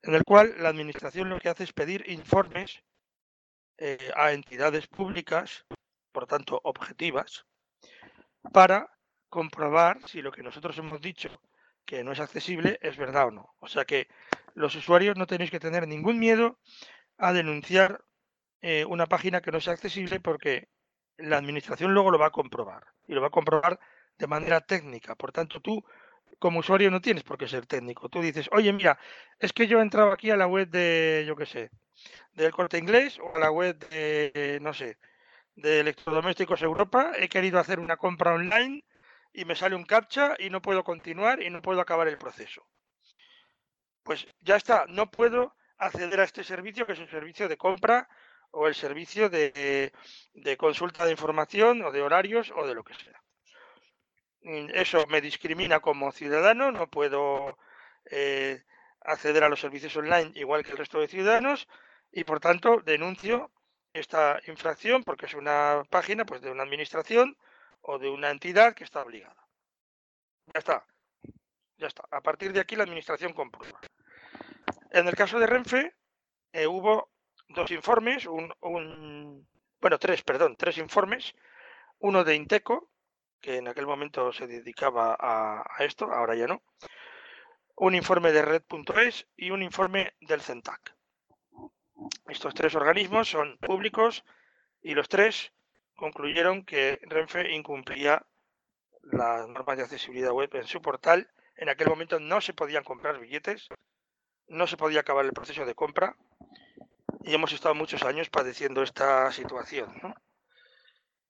C: en el cual la Administración lo que hace es pedir informes eh, a entidades públicas, por tanto objetivas, para comprobar si lo que nosotros hemos dicho que no es accesible es verdad o no. O sea que los usuarios no tenéis que tener ningún miedo a denunciar eh, una página que no sea accesible porque la administración luego lo va a comprobar y lo va a comprobar de manera técnica. Por tanto, tú como usuario no tienes por qué ser técnico. Tú dices, oye, mira, es que yo he entrado aquí a la web de, yo qué sé, del corte inglés o a la web de, no sé, de electrodomésticos Europa, he querido hacer una compra online y me sale un captcha y no puedo continuar y no puedo acabar el proceso. Pues ya está, no puedo acceder a este servicio que es un servicio de compra o el servicio de, consulta de información o de horarios o de lo que sea. Mm, eso me discrimina como ciudadano, no puedo eh, acceder a los servicios online igual que el resto de ciudadanos y por tanto denuncio esta infracción porque es una página pues, de una administración o de una entidad que está obligada. Ya está. Ya está. A partir de aquí la administración comprueba. En el caso de Renfe eh, hubo dos informes, bueno, tres, perdón, tres informes, uno de Inteco, que en aquel momento se dedicaba a, esto, ahora ya no, un informe de Red.es y un informe del CENTAC. Estos tres organismos son públicos y los tres concluyeron que Renfe incumplía las normas de accesibilidad web en su portal. En aquel momento no se podían comprar billetes, no se podía acabar el proceso de compra y hemos estado muchos años padeciendo esta situación.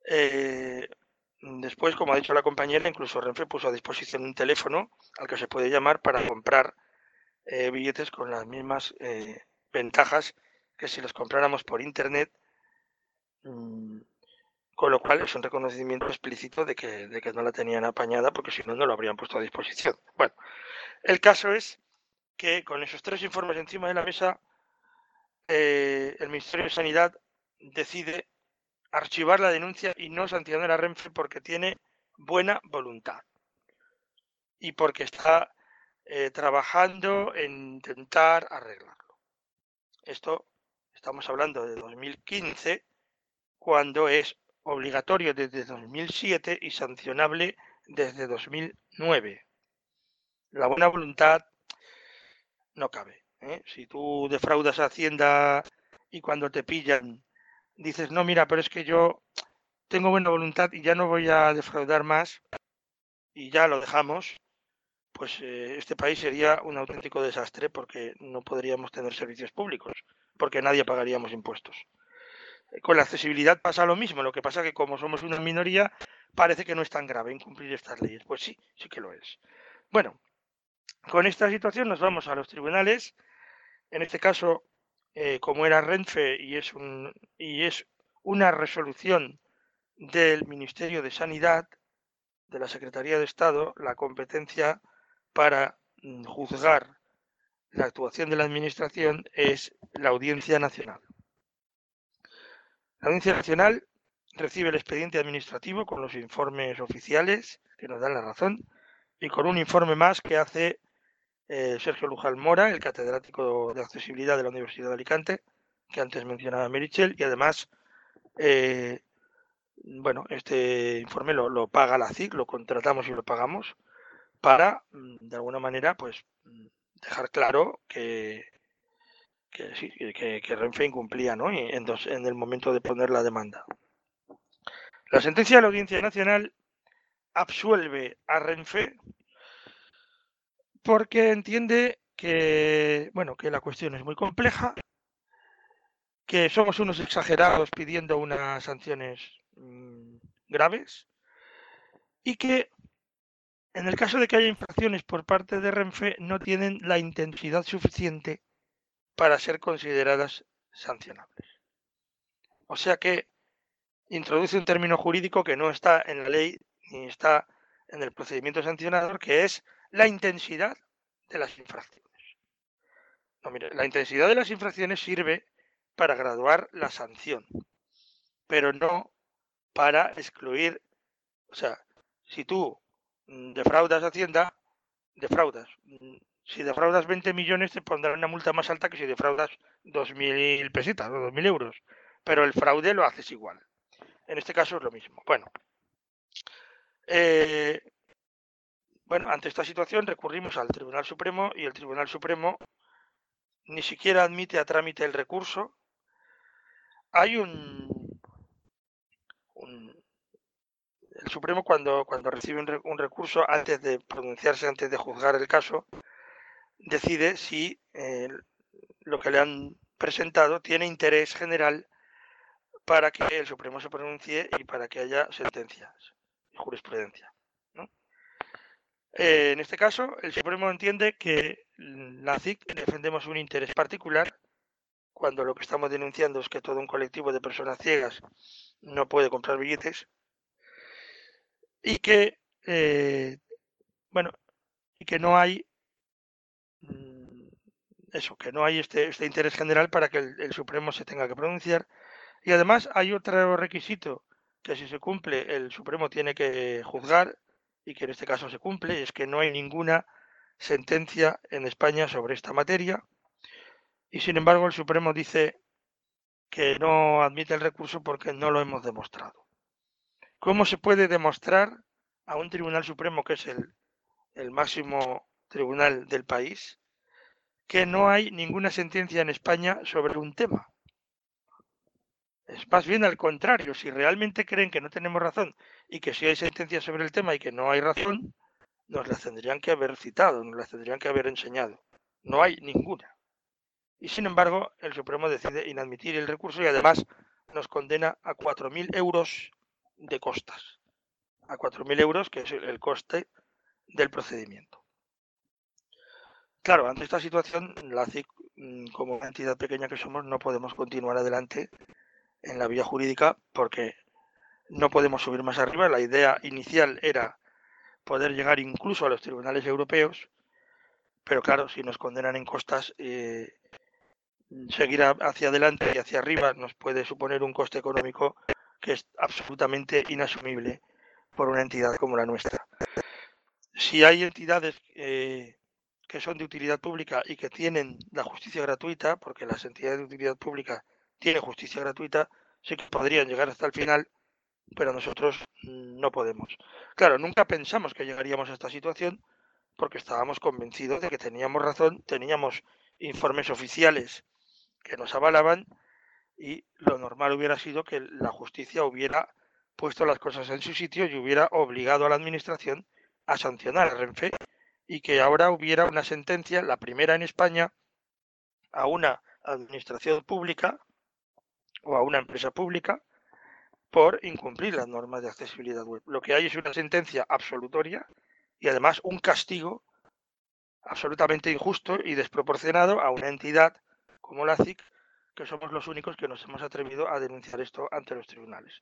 C: Eh, después, como ha dicho la compañera, incluso Renfe puso a disposición un teléfono al que se puede llamar para comprar eh, billetes con las mismas eh, ventajas que si los compráramos por internet, mm, con lo cual es un reconocimiento explícito de que, de que no la tenían apañada porque si no, no lo habrían puesto a disposición. Bueno, el caso es que con esos tres informes encima de la mesa, eh, el Ministerio de Sanidad decide archivar la denuncia y no sancionar a Renfe porque tiene buena voluntad y porque está eh, trabajando en intentar arreglarlo. Esto estamos hablando de 2015, cuando es obligatorio desde 2007 y sancionable desde 2009. La buena voluntad no cabe. ¿eh? Si tú defraudas a Hacienda y cuando te pillan dices, no, mira, pero es que yo tengo buena voluntad y ya no voy a defraudar más y ya lo dejamos, pues eh, este país sería un auténtico desastre porque no podríamos tener servicios públicos, porque nadie pagaríamos impuestos. Eh, con la accesibilidad pasa lo mismo, lo que pasa que como somos una minoría, parece que no es tan grave incumplir estas leyes. Pues sí, sí que lo es. Bueno, con esta situación nos vamos a los tribunales. En este caso, eh, como era Renfe y es, y es una resolución del Ministerio de Sanidad, de la Secretaría de Estado, la competencia para mm, juzgar la actuación de la Administración es la Audiencia Nacional. La Audiencia Nacional recibe el expediente administrativo con los informes oficiales que nos dan la razón y con un informe más que hace eh, Sergio Lujal Mora, el catedrático de accesibilidad de la Universidad de Alicante, que antes mencionaba Merichel, y además, eh, bueno, este informe lo, paga la CIC, lo contratamos y lo pagamos para, mm, de alguna manera, pues mm, dejar claro que, que, sí, que, Renfe incumplía ¿no? en, en el momento de poner la demanda. La sentencia de la Audiencia Nacional absuelve a Renfe porque entiende que, bueno, que la cuestión es muy compleja, que somos unos exagerados pidiendo unas sanciones mm, graves y que en el caso de que haya infracciones por parte de Renfe no tienen la intensidad suficiente para ser consideradas sancionables. O sea que introduce un término jurídico que no está en la ley ni está en el procedimiento sancionador, que es la intensidad de las infracciones. No, mire, la intensidad de las infracciones sirve para graduar la sanción, pero no para excluir, o sea, si tú mm, defraudas Hacienda, defraudas. Mm, si defraudas 20 millones te pondrán una multa más alta que si defraudas 2.000 pesitas o 2.000 euros, pero el fraude lo haces igual. En este caso es lo mismo. Bueno, eh, bueno, ante esta situación recurrimos al Tribunal Supremo y el Tribunal Supremo ni siquiera admite a trámite el recurso. Hay un, el Supremo cuando, cuando recibe un, recurso, antes de pronunciarse, antes de juzgar el caso, decide si eh, lo que le han presentado tiene interés general para que el Supremo se pronuncie y para que haya sentencias y jurisprudencia. Eh, en este caso, el Supremo entiende que la CIC defendemos un interés particular cuando lo que estamos denunciando es que todo un colectivo de personas ciegas no puede comprar billetes y que eh, bueno y que no hay mm, eso que no hay este, este interés general para que el, Supremo se tenga que pronunciar. Y además hay otro requisito que si se cumple el Supremo tiene que juzgar y que en este caso se cumple, es que no hay ninguna sentencia en España sobre esta materia y sin embargo el Supremo dice que no admite el recurso porque no lo hemos demostrado. ¿Cómo se puede demostrar a un Tribunal Supremo, que es el, el máximo tribunal del país, que no hay ninguna sentencia en España sobre un tema? Es más bien al contrario, si realmente creen que no tenemos razón y que si hay sentencias sobre el tema y que no hay razón, nos las tendrían que haber citado, nos las tendrían que haber enseñado. No hay ninguna. Y sin embargo, el Supremo decide inadmitir el recurso y además nos condena a 4.000 euros de costas. A 4.000 euros, que es el coste del procedimiento. Claro, ante esta situación, la CIC, mm, como entidad pequeña que somos, no podemos continuar adelante en la vía jurídica porque no podemos subir más arriba. La idea inicial era poder llegar incluso a los tribunales europeos, pero claro, si nos condenan en costas, eh, seguir hacia adelante y hacia arriba nos puede suponer un coste económico que es absolutamente inasumible por una entidad como la nuestra. Si hay entidades eh, que son de utilidad pública y que tienen la justicia gratuita, porque las entidades de utilidad pública tienen justicia gratuita, sí que podrían llegar hasta el final, pero nosotros no podemos. Claro, nunca pensamos que llegaríamos a esta situación porque estábamos convencidos de que teníamos razón, teníamos informes oficiales que nos avalaban y lo normal hubiera sido que la justicia hubiera puesto las cosas en su sitio y hubiera obligado a la administración a sancionar a Renfe y que ahora hubiera una sentencia, la primera en España, a una administración pública o a una empresa pública por incumplir las normas de accesibilidad web. Lo que hay es una sentencia absolutoria y además un castigo absolutamente injusto y desproporcionado a una entidad como la CIC, que somos los únicos que nos hemos atrevido a denunciar esto ante los tribunales.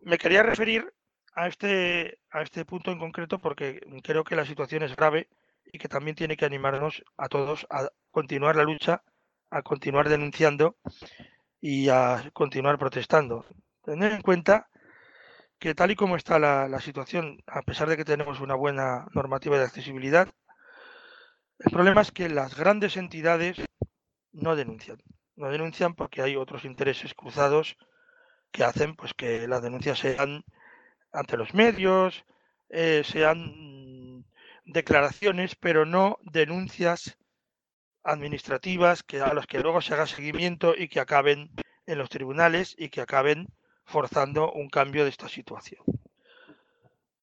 C: Me quería referir a este, a este punto en concreto porque creo que la situación es grave y que también tiene que animarnos a todos a continuar la lucha, a continuar denunciando y a continuar protestando. Tener en cuenta que tal y como está la, situación, a pesar de que tenemos una buena normativa de accesibilidad, el problema es que las grandes entidades no denuncian. No denuncian porque hay otros intereses cruzados que hacen pues que las denuncias sean ante los medios, eh, sean declaraciones, pero no denuncias administrativas que a las que luego se haga seguimiento y que acaben en los tribunales y que acaben forzando un cambio de esta situación.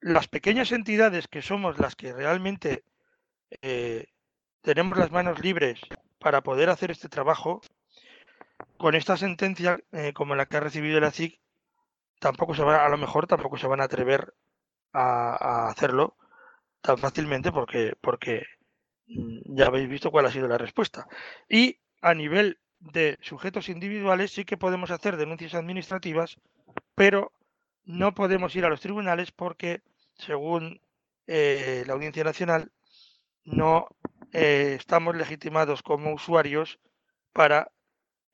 C: Las pequeñas entidades que somos las que realmente eh, tenemos las manos libres para poder hacer este trabajo, con esta sentencia eh, como la que ha recibido la CIC, tampoco se va, a lo mejor tampoco se van a atrever a, hacerlo tan fácilmente porque, porque ya habéis visto cuál ha sido la respuesta. Y a nivel de sujetos individuales sí que podemos hacer denuncias administrativas, pero no podemos ir a los tribunales porque, según eh, la Audiencia Nacional, no eh, estamos legitimados como usuarios para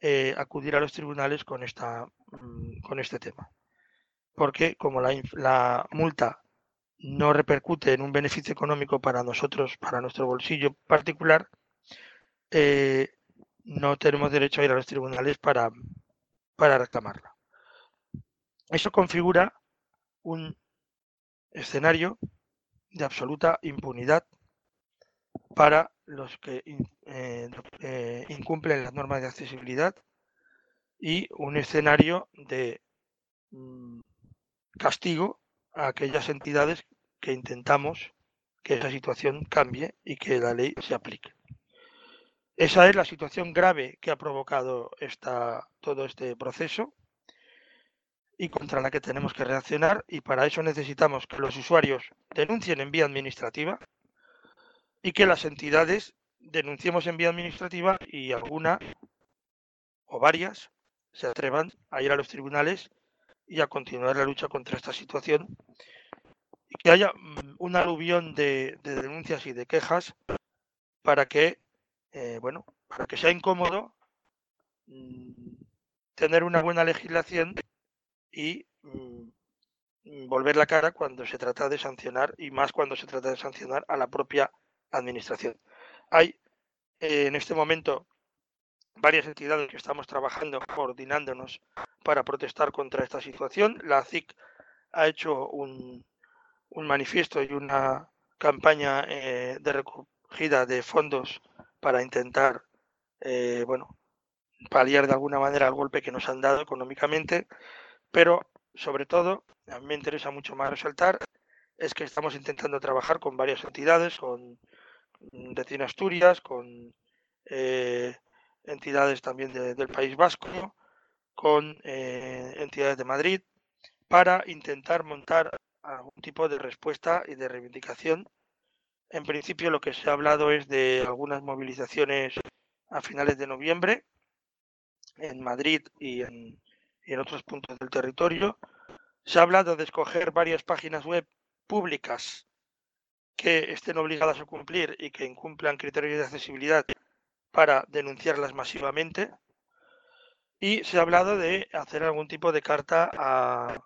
C: eh, acudir a los tribunales con, esta, mm, con este tema porque como la, multa no repercute en un beneficio económico para nosotros, para nuestro bolsillo particular, eh, no tenemos derecho a ir a los tribunales para, para reclamarla. Eso configura un escenario de absoluta impunidad para los que eh, eh, incumplen las normas de accesibilidad y un escenario de mm, castigo a aquellas entidades que intentamos que esa situación cambie y que la ley se aplique. Esa es la situación grave que ha provocado esta, todo este proceso y contra la que tenemos que reaccionar y para eso necesitamos que los usuarios denuncien en vía administrativa y que las entidades denunciemos en vía administrativa y alguna o varias se atrevan a ir a los tribunales y a continuar la lucha contra esta situación y que haya mm, un aluvión de, denuncias y de quejas para que, eh, bueno, para que sea incómodo mm, tener una buena legislación y mm, volver la cara cuando se trata de sancionar y más cuando se trata de sancionar a la propia administración. Hay eh, en este momento varias entidades que estamos trabajando, coordinándonos para protestar contra esta situación. La CIC ha hecho un, manifiesto y una campaña eh, de recogida de fondos para intentar, eh, bueno, paliar de alguna manera el golpe que nos han dado económicamente, pero sobre todo, a mí me interesa mucho más resaltar, es que estamos intentando trabajar con varias entidades, con Decina Asturias, con eh, entidades también del País Vasco, con eh, entidades de Madrid, para intentar montar algún tipo de respuesta y de reivindicación. En principio lo que se ha hablado es de algunas movilizaciones a finales de noviembre en Madrid y en, y en otros puntos del territorio. Se ha hablado de escoger varias páginas web públicas que estén obligadas a cumplir y que incumplan criterios de accesibilidad para denunciarlas masivamente. Y se ha hablado de hacer algún tipo de carta a,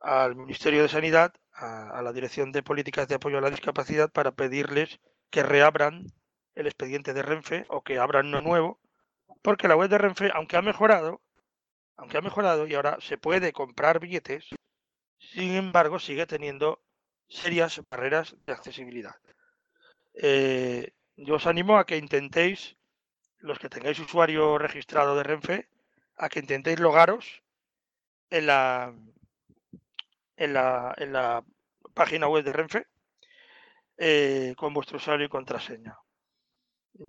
C: al Ministerio de Sanidad, a, la Dirección de Políticas de Apoyo a la Discapacidad, para pedirles que reabran el expediente de Renfe o que abran uno nuevo, porque la web de Renfe, aunque ha mejorado, aunque ha mejorado y ahora se puede comprar billetes, sin embargo sigue teniendo serias barreras de accesibilidad. Eh, yo os animo a que intentéis, los que tengáis usuario registrado de Renfe, a que intentéis logaros en la, en la, en la página web de Renfe eh, con vuestro usuario y contraseña.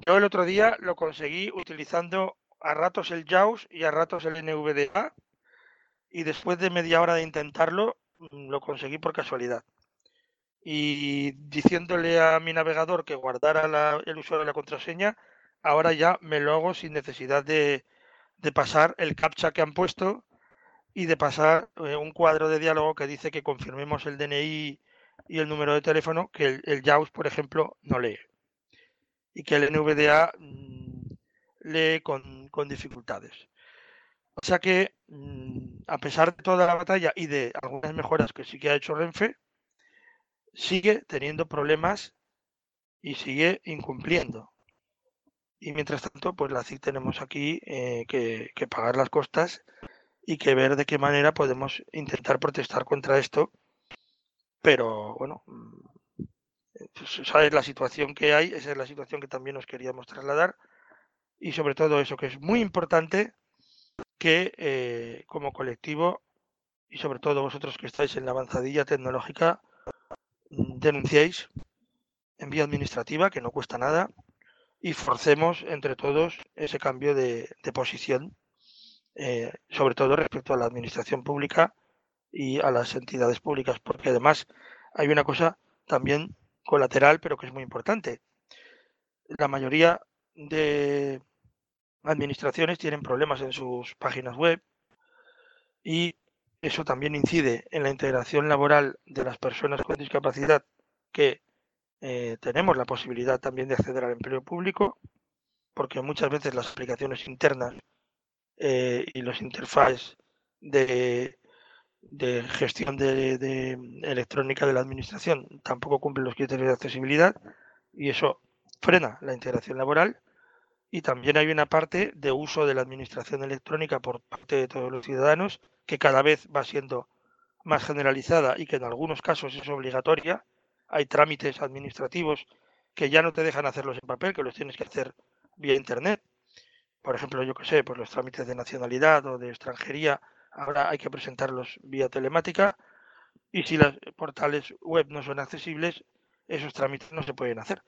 C: Yo el otro día lo conseguí utilizando a ratos el JAWS y a ratos el NVDA y después de media hora de intentarlo mm, lo conseguí por casualidad. Y diciéndole a mi navegador que guardara el usuario de la contraseña, ahora ya me lo hago sin necesidad de, pasar el captcha que han puesto y de pasar eh, un cuadro de diálogo que dice que confirmemos el DNI y el número de teléfono que el, el por ejemplo, no lee. Y que el NVDA mm, lee con, dificultades. O sea que, mm, a pesar de toda la batalla y de algunas mejoras que sí que ha hecho Renfe, sigue teniendo problemas y sigue incumpliendo. Y mientras tanto, pues la CIC tenemos aquí eh, que, pagar las costas y que ver de qué manera podemos intentar protestar contra esto. Pero bueno, pues, sabes la situación que hay, esa es la situación que también nos queríamos trasladar y sobre todo eso que es muy importante que eh, como colectivo y sobre todo vosotros que estáis en la avanzadilla tecnológica denunciéis en vía administrativa que no cuesta nada y forcemos entre todos ese cambio de, posición eh, sobre todo respecto a la administración pública y a las entidades públicas porque además hay una cosa también colateral pero que es muy importante. La mayoría de administraciones tienen problemas en sus páginas web y eso también incide en la integración laboral de las personas con discapacidad que eh, tenemos la posibilidad también de acceder al empleo público, porque muchas veces las aplicaciones internas eh, y los interfaces de, gestión de, electrónica de la administración tampoco cumplen los criterios de accesibilidad y eso frena la integración laboral y también hay una parte de uso de la administración electrónica por parte de todos los ciudadanos que cada vez va siendo más generalizada y que en algunos casos es obligatoria. Hay trámites administrativos que ya no te dejan hacerlos en papel, que los tienes que hacer vía internet. Por ejemplo, yo que sé, pues los trámites de nacionalidad o de extranjería, ahora hay que presentarlos vía telemática y si los portales web no son accesibles, esos trámites no se pueden hacer.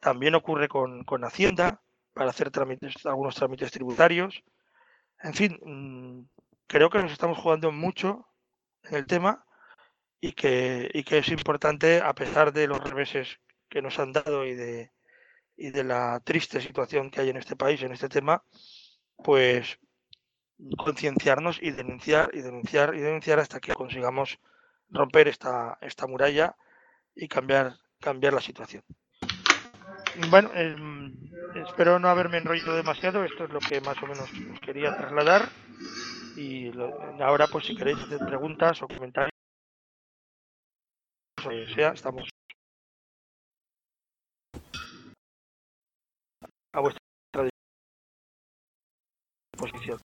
C: También ocurre con, con Hacienda, para hacer trámites, algunos trámites tributarios. En fin, mm, creo que nos estamos jugando mucho en el tema y que, es importante, a pesar de los reveses que nos han dado y de, y de la triste situación que hay en este país en este tema, pues concienciarnos y denunciar y denunciar y denunciar hasta que consigamos romper esta, esta muralla y cambiar, cambiar la situación. Bueno, em, espero no haberme enrollado demasiado. Esto es lo que más o menos os quería trasladar. Y ahora, pues si queréis hacer preguntas o comentarios, o estamos a vuestra disposición.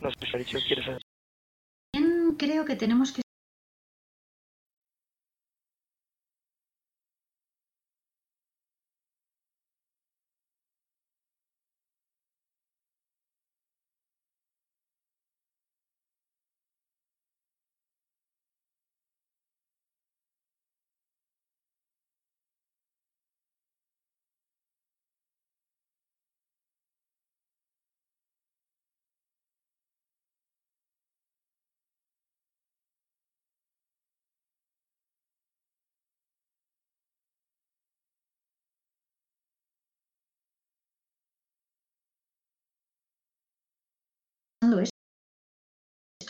C: No sé si quieres.
A: Creo que tenemos que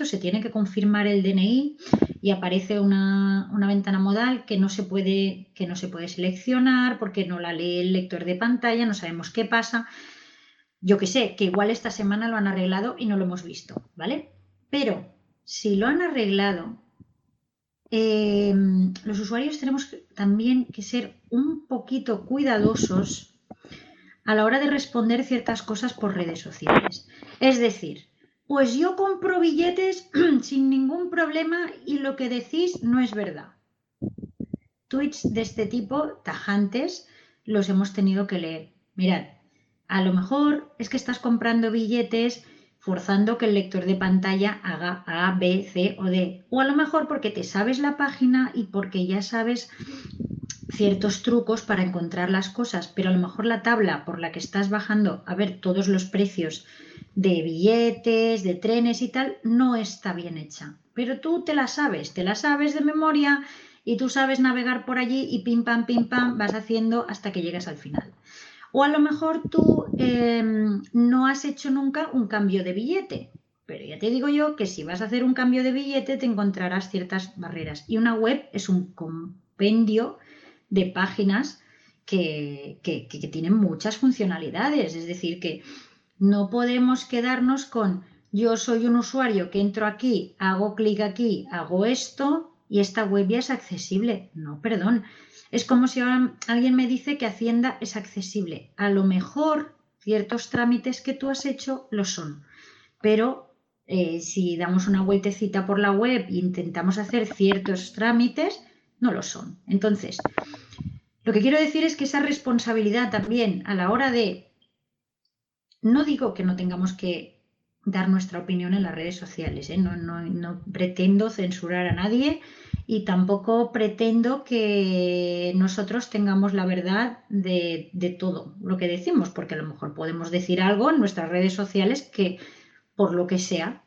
A: se tiene que confirmar el DNI y aparece una, ventana modal que no, se puede, que no se puede seleccionar porque no la lee el lector de pantalla, no sabemos qué pasa. Yo que sé, que igual esta semana lo han arreglado y no lo hemos visto, ¿vale? Pero si lo han arreglado, em, los usuarios tenemos también que ser un poquito cuidadosos a la hora de responder ciertas cosas por redes sociales. Es decir, pues yo compro billetes sin ningún problema y lo que decís no es verdad. Tweets de este tipo, tajantes, los hemos tenido que leer. Mirad, a lo mejor es que estás comprando billetes forzando que el lector de pantalla haga A, B, C o D. O a lo mejor porque te sabes la página y porque ya sabes ciertos trucos para encontrar las cosas, pero a lo mejor la tabla por la que estás bajando a ver todos los precios de billetes, de trenes y tal, no está bien hecha. Pero tú te la sabes, te la sabes de memoria y tú sabes navegar por allí y pim pam, pim pam, vas haciendo hasta que llegas al final. O a lo mejor tú em, no has hecho nunca un cambio de billete, pero ya te digo yo que si vas a hacer un cambio de billete te encontrarás ciertas barreras. Y una web es un compendio de páginas que, que, que tienen muchas funcionalidades. Es decir, que no podemos quedarnos con yo soy un usuario que entro aquí, hago clic aquí, hago esto y esta web ya es accesible. No, perdón. Es como si ahora alguien me dice que Hacienda es accesible. A lo mejor ciertos trámites que tú has hecho lo son, pero eh, si damos una vueltecita por la web e intentamos hacer ciertos trámites, no lo son. Entonces, lo que quiero decir es que esa responsabilidad también a la hora de, no digo que no tengamos que dar nuestra opinión en las redes sociales, ¿eh? no, pretendo censurar a nadie y tampoco pretendo que nosotros tengamos la verdad de, todo lo que decimos, porque a lo mejor podemos decir algo en nuestras redes sociales que, por lo que sea,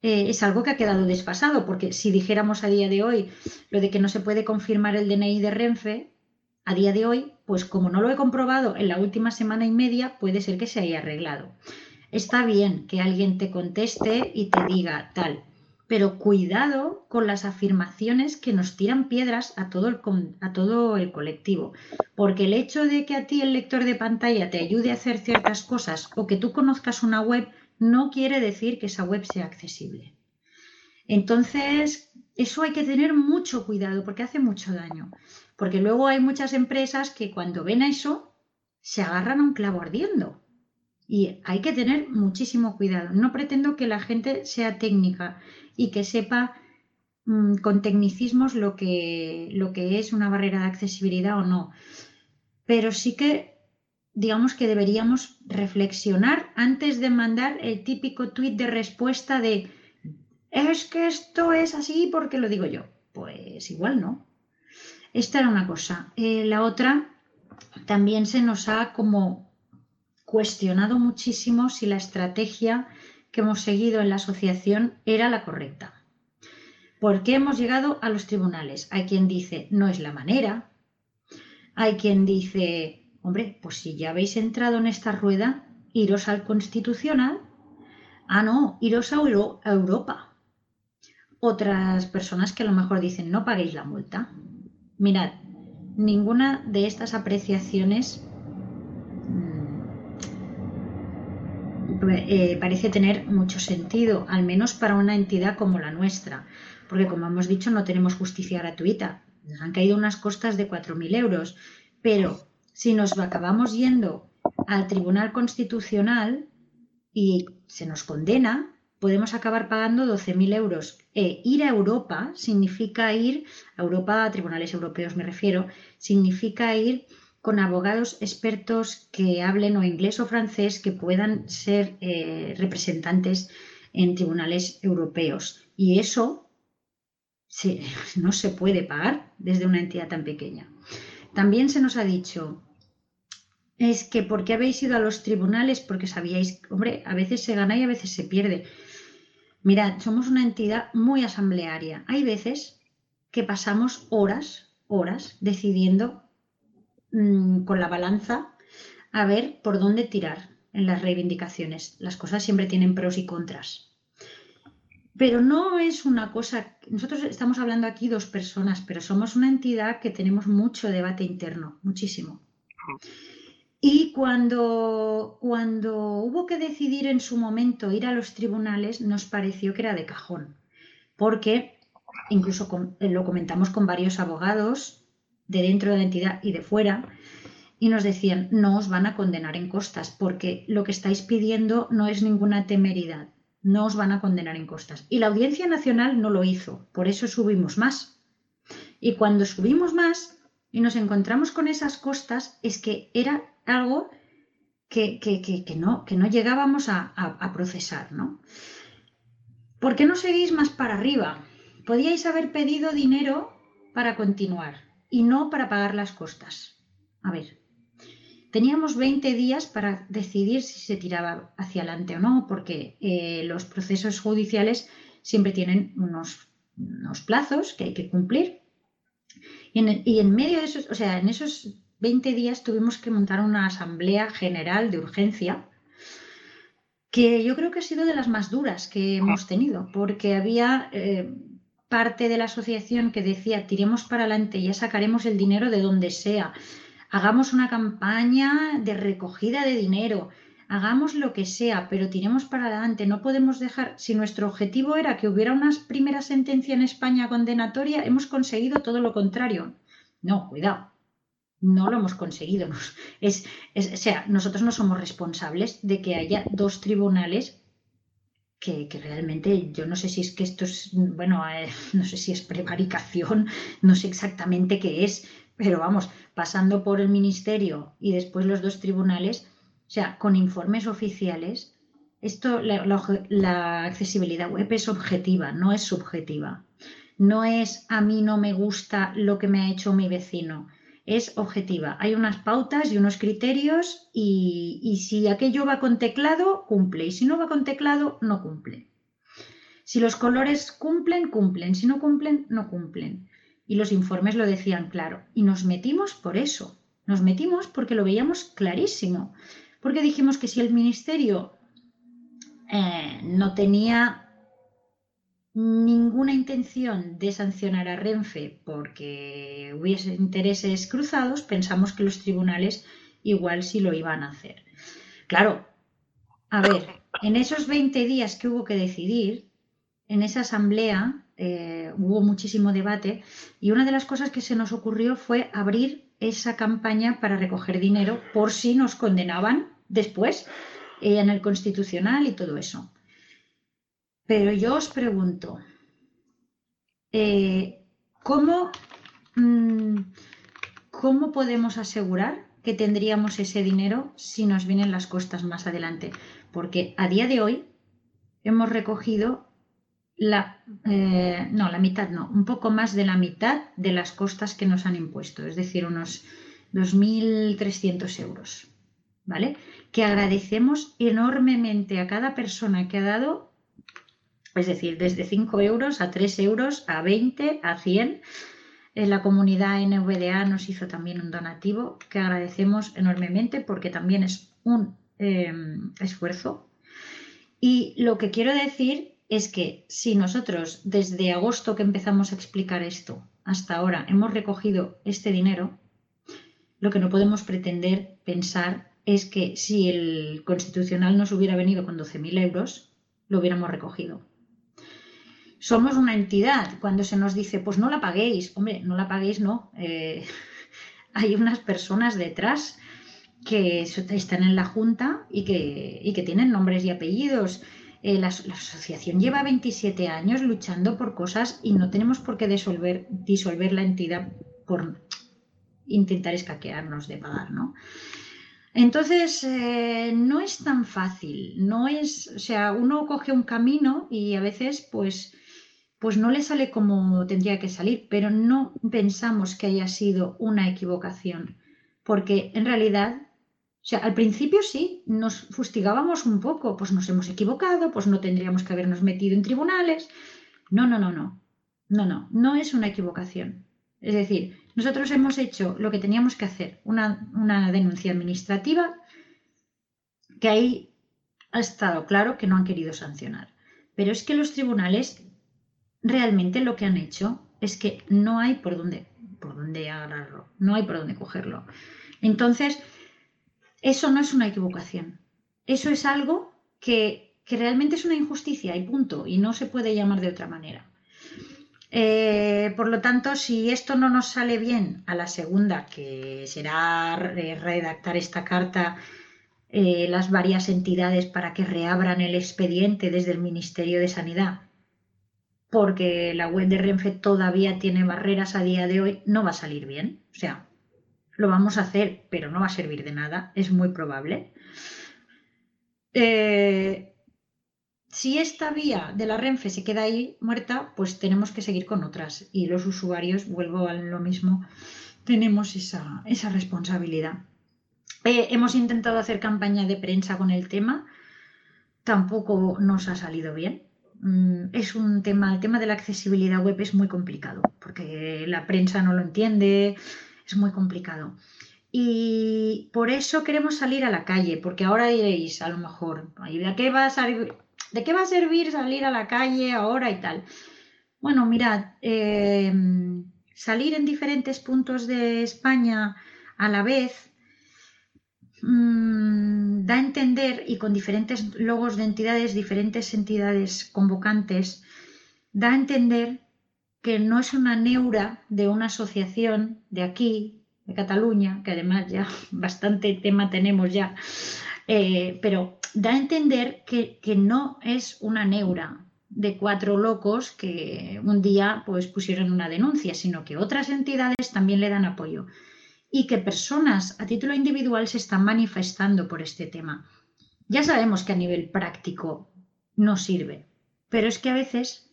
A: eh, es algo que ha quedado desfasado, porque si dijéramos a día de hoy lo de que no se puede confirmar el DNI de Renfe, a día de hoy, pues como no lo he comprobado en la última semana y media, puede ser que se haya arreglado. Está bien que alguien te conteste y te diga tal, pero cuidado con las afirmaciones que nos tiran piedras a todo, el, a todo el colectivo, porque el hecho de que a ti el lector de pantalla te ayude a hacer ciertas cosas o que tú conozcas una web no quiere decir que esa web sea accesible. Entonces, eso hay que tener mucho cuidado porque hace mucho daño, porque luego hay muchas empresas que cuando ven eso se agarran a un clavo ardiendo. Y hay que tener muchísimo cuidado. No pretendo que la gente sea técnica y que sepa mm, con tecnicismos lo que, lo que es una barrera de accesibilidad o no. Pero sí que digamos que deberíamos reflexionar antes de mandar el típico tuit de respuesta de es que esto es así porque lo digo yo. Pues igual no. Esta era una cosa. Eh, la otra, también se nos ha como cuestionado muchísimo si la estrategia que hemos seguido en la asociación era la correcta. ¿Por qué hemos llegado a los tribunales? Hay quien dice, no es la manera. Hay quien dice, hombre, pues si ya habéis entrado en esta rueda, iros al constitucional. Ah, no, iros a, a Europa. Otras personas que a lo mejor dicen, no paguéis la multa. Mirad, ninguna de estas apreciaciones Eh, parece tener mucho sentido, al menos para una entidad como la nuestra, porque como hemos dicho no tenemos justicia gratuita. Nos han caído unas costas de 4.000 euros, pero si nos acabamos yendo al Tribunal Constitucional y se nos condena, podemos acabar pagando 12.000 euros. E ir a Europa significa ir, a Europa, a tribunales europeos me refiero, significa ir con abogados expertos que hablen o inglés o francés que puedan ser eh, representantes en tribunales europeos. Y eso no se puede pagar desde una entidad tan pequeña. También se nos ha dicho, es que ¿por qué habéis ido a los tribunales? Porque sabíais, hombre, a veces se gana y a veces se pierde. Mirad, somos una entidad muy asamblearia. Hay veces que pasamos horas, horas decidiendo Mm, con la balanza a ver por dónde tirar en las reivindicaciones. Las cosas siempre tienen pros y contras. Pero no es una cosa, nosotros estamos hablando aquí dos personas, pero somos una entidad que tenemos mucho debate interno, muchísimo. Y cuando, cuando hubo que decidir en su momento ir a los tribunales, nos pareció que era de cajón. porque incluso lo comentamos con varios abogados de dentro de la entidad y de fuera, y nos decían, no os van a condenar en costas, porque lo que estáis pidiendo no es ninguna temeridad, no os van a condenar en costas. Y la Audiencia Nacional no lo hizo, por eso subimos más. Y cuando subimos más y nos encontramos con esas costas, es que era algo que, que, no, que no llegábamos a, procesar, ¿no? ¿Por qué no seguís más para arriba? Podíais haber pedido dinero para continuar y no para pagar las costas. A ver, teníamos 20 días para decidir si se tiraba hacia adelante o no, porque eh, los procesos judiciales siempre tienen unos, plazos que hay que cumplir. Y en, medio de esos, o sea, en esos 20 días tuvimos que montar una asamblea general de urgencia, que yo creo que ha sido de las más duras que hemos tenido, porque había eh, parte de la asociación que decía, tiremos para adelante, ya sacaremos el dinero de donde sea, hagamos una campaña de recogida de dinero, hagamos lo que sea, pero tiremos para adelante, no podemos dejar, si nuestro objetivo era que hubiera una primera sentencia en España condenatoria, hemos conseguido todo lo contrario. No, cuidado, no lo hemos conseguido. Es, o sea, nosotros no somos responsables de que haya dos tribunales que, realmente yo no sé si es que esto es, bueno, eh, no sé si es prevaricación, no sé exactamente qué es, pero vamos, pasando por el ministerio y después los dos tribunales, o sea, con informes oficiales, esto, la, accesibilidad web es objetiva, no es subjetiva. No es a mí no me gusta lo que me ha hecho mi vecino, es objetiva. Hay unas pautas y unos criterios y, y, si aquello va con teclado, cumple. Y si no va con teclado, no cumple. Si los colores cumplen, cumplen. Si no cumplen, no cumplen. Y los informes lo decían claro. Y nos metimos por eso. Nos metimos porque lo veíamos clarísimo. Porque dijimos que si el ministerio eh, no tenía ninguna intención de sancionar a Renfe porque hubiese intereses cruzados, pensamos que los tribunales igual sí lo iban a hacer. Claro, a ver, en esos 20 días que hubo que decidir, en esa asamblea eh, hubo muchísimo debate y una de las cosas que se nos ocurrió fue abrir esa campaña para recoger dinero por si nos condenaban después eh, en el constitucional y todo eso. Pero yo os pregunto, eh, mm, ¿cómo, podemos asegurar que tendríamos ese dinero si nos vienen las costas más adelante? Porque a día de hoy hemos recogido la, eh, no, la mitad no, un poco más de la mitad de las costas que nos han impuesto, es decir, unos 2.300 euros, ¿vale? Que agradecemos enormemente a cada persona que ha dado es decir, desde 5 euros a 3 euros, a 20, a 100. En la comunidad NVDA nos hizo también un donativo que agradecemos enormemente porque también es un em, esfuerzo. Y lo que quiero decir es que si nosotros desde agosto que empezamos a explicar esto hasta ahora hemos recogido este dinero, lo que no podemos pretender pensar es que si el constitucional nos hubiera venido con 12.000 euros, lo hubiéramos recogido somos una entidad. Cuando se nos dice, pues no la paguéis, hombre, no la paguéis, no. Eh, hay unas personas detrás que están en la Junta y que, que tienen nombres y apellidos. Eh, la, asociación lleva 27 años luchando por cosas y no tenemos por qué disolver, disolver la entidad por intentar escaquearnos de pagar, ¿no? Entonces, eh, no es tan fácil, no es, o sea, uno coge un camino y a veces, pues, pues no le sale como tendría que salir, pero no pensamos que haya sido una equivocación, porque en realidad, o sea, al principio sí, nos fustigábamos un poco, pues nos hemos equivocado, pues no tendríamos que habernos metido en tribunales. No, no, no, no, no, no, no es una equivocación. Es decir, nosotros hemos hecho lo que teníamos que hacer, una, una denuncia administrativa, que ahí ha estado claro que no han querido sancionar. Pero es que los tribunales realmente lo que han hecho es que no hay por dónde, por dónde agarrarlo, no hay por dónde cogerlo. Entonces, eso no es una equivocación. Eso es algo que, realmente es una injusticia y punto, y no se puede llamar de otra manera. Eh, por lo tanto, si esto no nos sale bien a la segunda, que será redactar esta carta eh, las varias entidades para que reabran el expediente desde el Ministerio de Sanidad, porque la web de Renfe todavía tiene barreras a día de hoy, no va a salir bien. O sea, lo vamos a hacer, pero no va a servir de nada, es muy probable. Eh, si esta vía de la Renfe se queda ahí muerta, pues tenemos que seguir con otras. Y los usuarios, vuelvo a lo mismo, tenemos esa, responsabilidad. Eh, hemos intentado hacer campaña de prensa con el tema, tampoco nos ha salido bien. Mm, es un tema, el tema de la accesibilidad web es muy complicado, porque la prensa no lo entiende, es muy complicado. Y por eso queremos salir a la calle, porque ahora diréis, a lo mejor, ¿de qué va a servir salir a la calle ahora y tal? Bueno, mirad, eh, salir en diferentes puntos de España a la vez mm, da a entender, y con diferentes logos de entidades, diferentes entidades convocantes, da a entender que no es una neura de una asociación de aquí, de Cataluña, que además ya bastante tema tenemos ya, eh, pero da a entender que, no es una neura de cuatro locos que un día pues pusieron una denuncia, sino que otras entidades también le dan apoyo y que personas a título individual se están manifestando por este tema. Ya sabemos que a nivel práctico no sirve, pero es que a veces,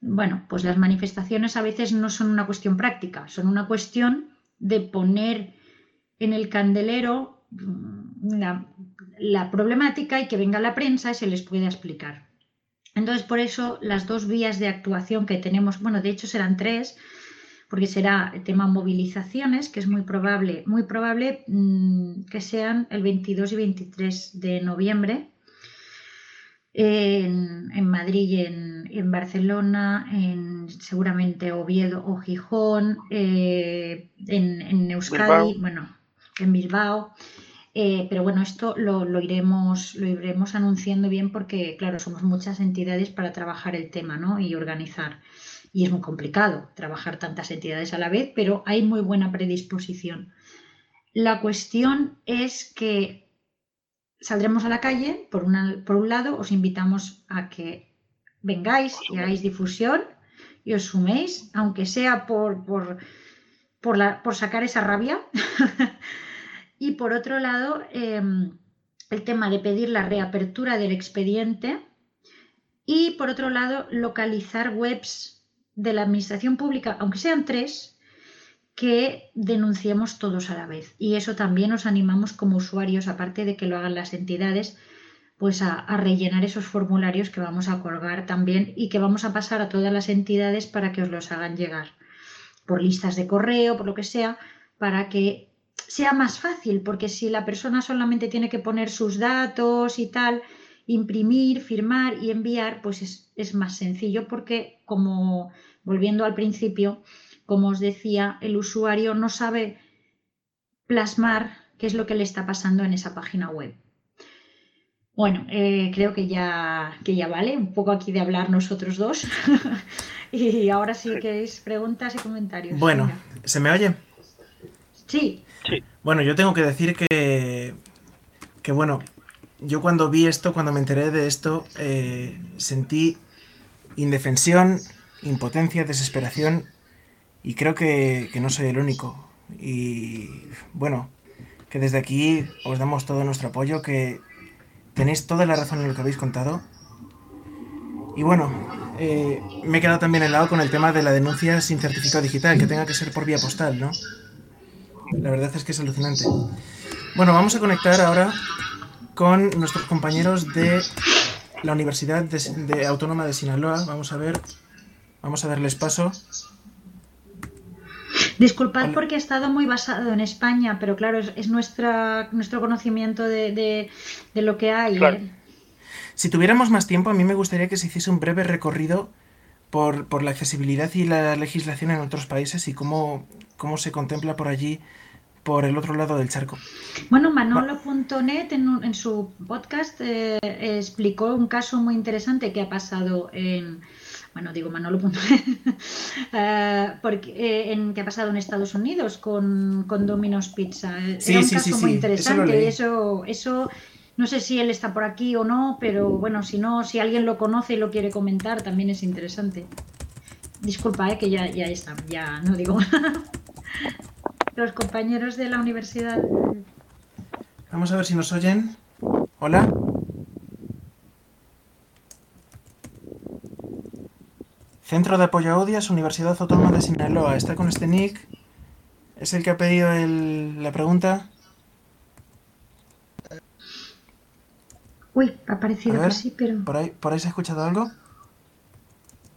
A: bueno, pues las manifestaciones a veces no son una cuestión práctica, son una cuestión de poner en el candelero mm, la, la problemática y que venga la prensa y se les pueda explicar. Entonces, por eso las dos vías de actuación que tenemos, bueno, de hecho serán tres, porque será el tema movilizaciones, que es muy probable, muy probable mm, que sean el 22 y 23 de noviembre en, Madrid y en, Barcelona, en seguramente Oviedo o Gijón, eh, en, Euskadi, bueno, en Bilbao. Eh, pero bueno, esto lo, iremos, lo iremos anunciando bien porque, claro, somos muchas entidades para trabajar el tema ¿no? y organizar. Y es muy complicado trabajar tantas entidades a la vez, pero hay muy buena predisposición. La cuestión es que saldremos a la calle, por, por un lado, os invitamos a que vengáis y hagáis difusión y os suméis, aunque sea por, por, por, la, por sacar esa rabia. Y por otro lado, em, el tema de pedir la reapertura del expediente. Y por otro lado, localizar webs de la administración pública, aunque sean tres, que denunciemos todos a la vez. Y eso también nos animamos como usuarios, aparte de que lo hagan las entidades, pues a, a, rellenar esos formularios que vamos a colgar también y que vamos a pasar a todas las entidades para que os los hagan llegar por listas de correo, por lo que sea, para que sea más fácil, porque si la persona solamente tiene que poner sus datos y tal, imprimir, firmar y enviar, pues es, más sencillo porque, como volviendo al principio, como os decía, el usuario no sabe plasmar qué es lo que le está pasando en esa página web. Bueno, eh, creo que ya, que ya vale, un poco aquí de hablar nosotros dos. y ahora sí que es preguntas y comentarios.
D: Bueno, ¿se me oye?
A: Sí.
D: Bueno, yo tengo que decir que, que bueno, yo cuando vi esto, cuando me enteré de esto, eh, sentí indefensión, impotencia, desesperación y creo que, no soy el único. Y bueno, que desde aquí os damos todo nuestro apoyo, que tenéis toda la razón en lo que habéis contado. Y bueno, eh, me he quedado también helado con el tema de la denuncia sin certificado digital, que tenga que ser por vía postal, ¿no? La verdad es que es alucinante. Bueno, vamos a conectar ahora con nuestros compañeros de la Universidad de, Autónoma de Sinaloa. Vamos a ver, vamos a darles paso.
A: Disculpad porque he estado muy basado en España, pero claro, es, nuestra, nuestro conocimiento de, lo que hay. ¿eh?
D: Si tuviéramos más tiempo, a mí me gustaría que se hiciese un breve recorrido por, por la accesibilidad y la legislación en otros países y cómo, cómo se contempla por allí por el otro lado del charco.
A: Bueno, Manolo.net en, en su podcast eh, explicó un caso muy interesante que ha pasado en bueno, digo Manolo, uh, porque, en, ¿qué ha pasado en Estados Unidos con, con Domino's Pizza?
D: Sí, Era un caso
A: muy interesante. Eso, eso, no sé si él está por aquí o no, pero bueno, si no, si alguien lo conoce y lo quiere comentar, también es interesante. Disculpa, eh, que ya, ya está, ya no digo Los compañeros de la universidad.
D: Vamos a ver si nos oyen. Hola. Centro de Apoyo a Odias, Universidad Autónoma de Sinaloa. Está con este nick. Es el que ha pedido la pregunta.
A: Uy, ha parecido que sí, pero.
D: ¿por ahí, ¿Por ahí se ha escuchado algo?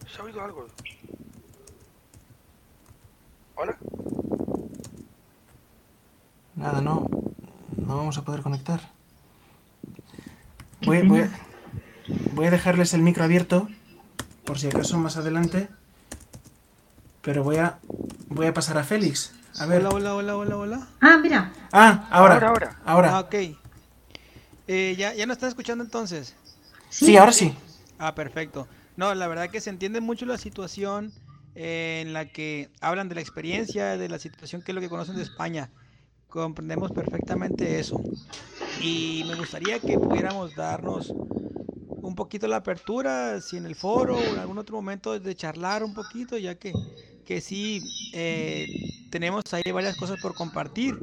C: ¿Se ha oído algo? ¿Hola?
D: Nada, no. No vamos a poder conectar. Voy, voy, voy a dejarles el micro abierto por si acaso más adelante. Pero voy a voy a pasar a Félix. A ver.
E: Hola, hola, hola, hola, hola.
A: Ah, mira.
D: Ah, ahora. Ahora, ahora.
E: Ah, ok. Eh, ¿ya, ¿Ya nos estás escuchando entonces?
D: Sí, ahora sí.
E: Ah, perfecto. No, la verdad que se entiende mucho la situación eh, en la que hablan de la experiencia, de la situación que es lo que conocen de España. Comprendemos perfectamente eso. Y me gustaría que pudiéramos darnos un poquito la apertura, si en el foro o en algún otro momento de charlar un poquito, ya que, que sí eh, tenemos ahí varias cosas por compartir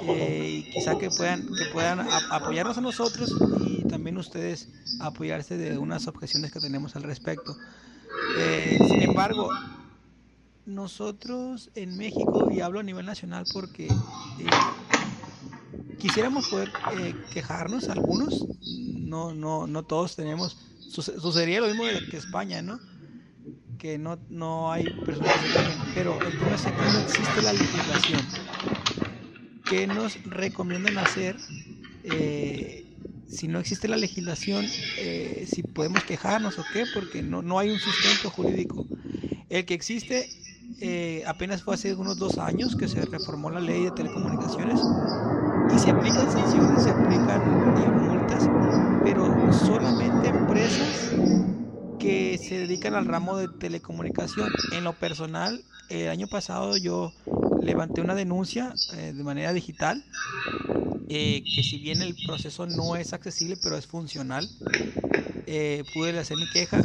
E: eh, y quizá que puedan, que puedan apoyarnos a nosotros y también ustedes apoyarse de unas objeciones que tenemos al respecto. Eh, sin embargo, nosotros en México, y hablo a nivel nacional porque quisiéramos poder eh, quejarnos algunos, no, no, no todos tenemos, sucedería lo mismo que España, ¿no? Que no, no hay personas que se quejen, pero el tema es que no existe la legislación. ¿Qué nos recomiendan hacer eh, si no existe la legislación? Eh, si podemos quejarnos o qué, porque no, no hay un sustento jurídico. El que existe apenas fue hace unos dos años que se reformó la ley de telecomunicaciones y se aplican sanciones, se aplican eh, multas, pero solamente empresas que se dedican al ramo de telecomunicación. En lo personal, el año pasado yo levanté una denuncia eh, de manera digital, eh, que si bien el proceso no es accesible, pero es funcional, pude hacer mi queja,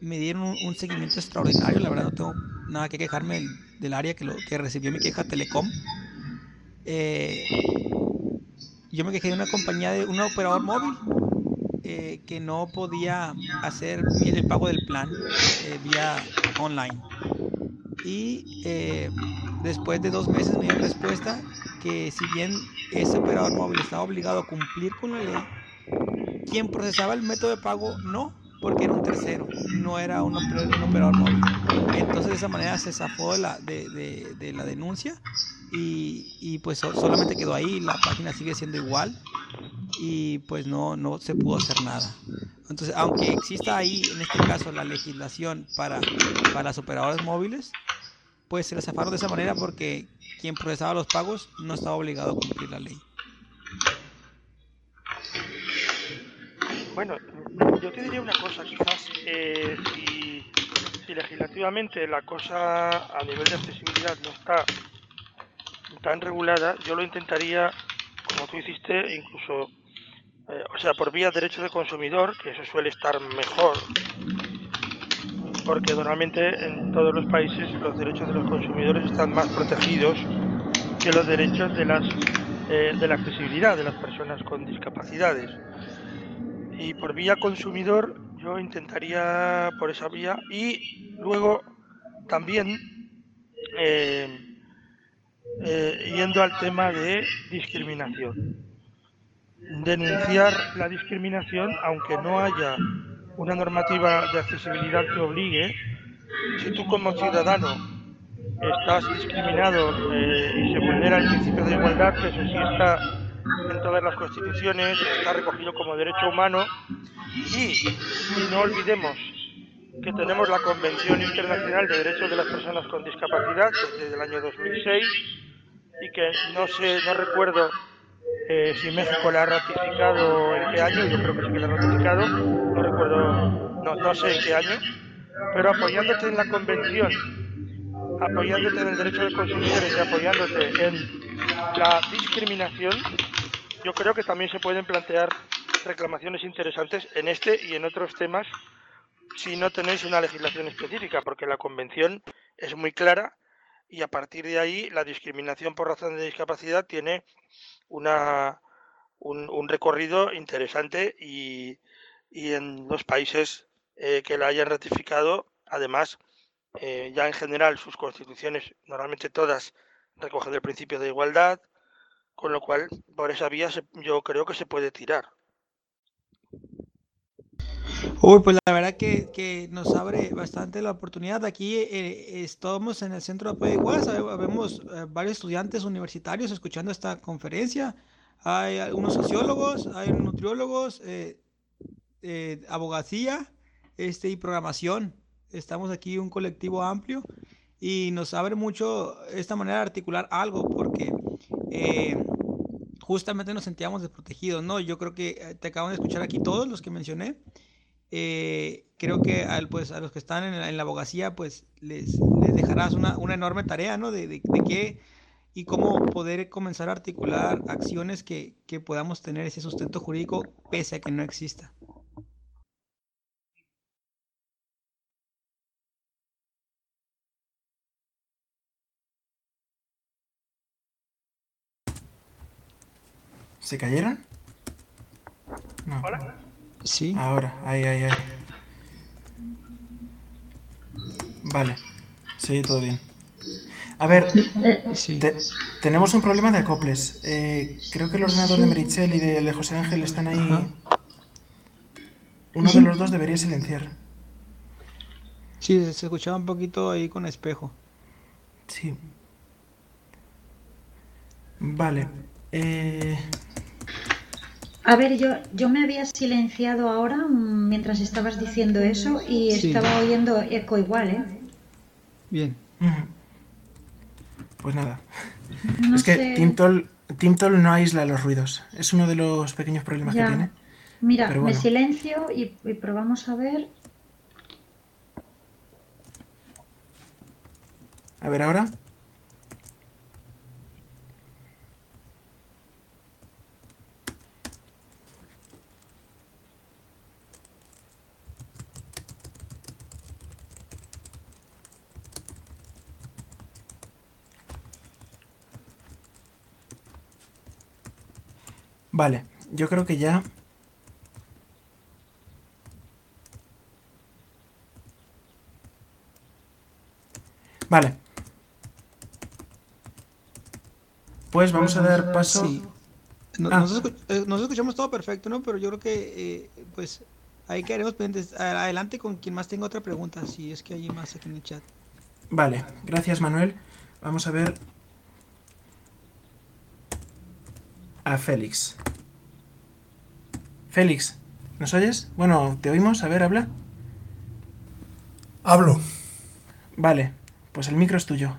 E: me dieron un, seguimiento extraordinario, la verdad no tengo nada que quejarme del, área que, lo, que recibió mi queja Telecom. Eh, yo me quejé de una compañía de un operador móvil eh, que no podía hacer el pago del plan eh, vía online. Y después de dos meses me dio respuesta que si bien ese operador móvil estaba obligado a cumplir con la ley, quien procesaba el método de pago no, porque era un tercero, no era un, operador móvil. Entonces de esa manera se zafó de la, de la denuncia y, pues solamente quedó ahí, la página sigue siendo igual y pues no, no se pudo hacer nada. Entonces, aunque exista ahí, en este caso, la legislación para, para los operadores móviles, pues se les zafaron de esa manera porque quien procesaba los pagos no estaba obligado a cumplir la ley.
C: Bueno, yo te diría una cosa, quizás eh, si, legislativamente la cosa a nivel de accesibilidad no está tan regulada, yo lo intentaría, como tú hiciste, incluso, eh, o sea, por vía de derecho de consumidor, que eso suele estar mejor, porque normalmente en todos los países los derechos de los consumidores están más protegidos que los derechos de, las, eh, de la accesibilidad de las personas con discapacidades. Y por vía consumidor yo intentaría por esa vía y luego también eh, eh, yendo al tema de discriminación. Denunciar la discriminación, aunque no haya una normativa de accesibilidad que obligue, si tú como ciudadano estás discriminado eh, y se vulnera el principio de igualdad, que eso sí está en todas las constituciones, está recogido como derecho humano, y, y no olvidemos que tenemos la Convención Internacional de Derechos de las Personas con Discapacidad desde el año 2006 y que no sé, no recuerdo eh, si México la ha ratificado en qué año, yo creo que sí que la ha ratificado, no recuerdo, no, no sé en qué año, pero apoyándote en la convención, apoyándote en el derecho de consumidores y apoyándote en la discriminación, yo creo que también se pueden plantear reclamaciones interesantes en este y en otros temas si no tenéis una legislación específica, porque la convención es muy clara y a partir de ahí la discriminación por razón de discapacidad tiene una, un, recorrido interesante y, en los países eh, que la hayan ratificado, además, eh, ya en general sus constituciones, normalmente todas, recogen el principio de igualdad, con lo cual por esa vía yo creo que se puede tirar.
E: Uy, pues la verdad que, nos abre bastante la oportunidad. Aquí eh, estamos en el centro de apoyo igual, vemos eh, varios estudiantes universitarios escuchando esta conferencia. Hay algunos sociólogos, hay nutriólogos, eh, abogacía este, y programación. Estamos aquí un colectivo amplio y nos abre mucho esta manera de articular algo porque justamente nos sentíamos desprotegidos, ¿no? Yo creo que te acaban de escuchar aquí todos los que mencioné eh, creo que al, pues, a los que están en la, abogacía, pues les, les dejarás una, una, enorme tarea, ¿no? De, de, qué y cómo poder comenzar a articular acciones que, que podamos tener ese sustento jurídico pese a que no exista.
D: ¿Se cayeron?
C: No. ¿Hola?
E: Sí.
D: Ahora, ahí, ahí, ahí. Vale. Sí, todo bien. A ver, tenemos un problema de acoples. Eh, creo que el ordenador de Merichel y de, José Ángel están ahí. Uno de los dos debería silenciar.
E: Sí, se escuchaba un poquito ahí con espejo.
D: Sí. Vale. Eh...
A: A ver, yo, yo me había silenciado ahora mm, mientras estabas diciendo eso y estaba oyendo eco igual, ¿eh?
E: Bien.
D: Pues nada. es que Timtol, no aísla los ruidos. Es uno de los pequeños problemas que tiene.
A: Mira, me silencio y probamos a ver.
D: A ver ahora. Vale, yo creo que ya... Vale. Pues vamos a dar paso...
E: Sí. Ah. Eh, nos, escuchamos todo perfecto, ¿no? Pero yo creo que, eh, pues, ahí quedaremos pendientes. Adelante con quien más tenga otra pregunta, si es que hay más aquí en el chat.
D: Vale, gracias Manuel. Vamos a ver a Félix. Félix, ¿nos oyes? Bueno, ¿te oímos? A ver, habla.
F: Hablo.
D: Vale, pues el micro es tuyo.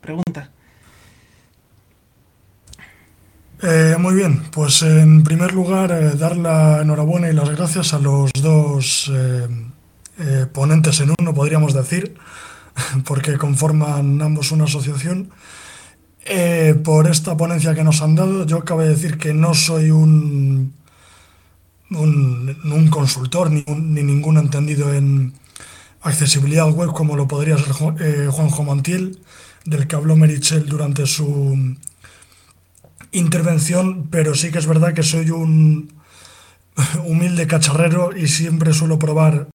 D: Pregunta.
F: Eh, muy bien, pues en primer lugar eh, dar la enhorabuena y las gracias a los dos eh, ponentes en uno, podríamos decir, porque conforman ambos una asociación. Eh, por esta ponencia que nos han dado. Yo cabe decir que no soy un, un, consultor ni, ni, ningún entendido en accesibilidad web como lo podría ser eh, Juanjo Montiel, del que habló Merichel durante su intervención, pero sí que es verdad que soy un humilde cacharrero y siempre suelo probar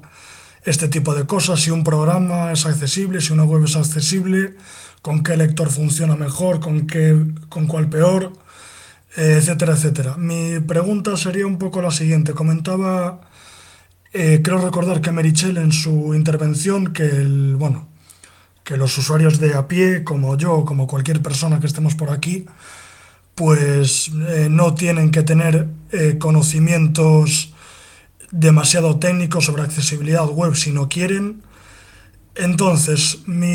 F: este tipo de cosas, si un programa es accesible, si una web es accesible, con qué lector funciona mejor, con, qué, con cuál peor, eh, etcétera, etcétera. Mi pregunta sería un poco la siguiente. Comentaba, eh, creo recordar que Merichel en su intervención, que, el, bueno, que los usuarios de a pie, como yo, como cualquier persona que estemos por aquí, pues eh, no tienen que tener conocimientos demasiado técnicos sobre accesibilidad web si no quieren entonces, mi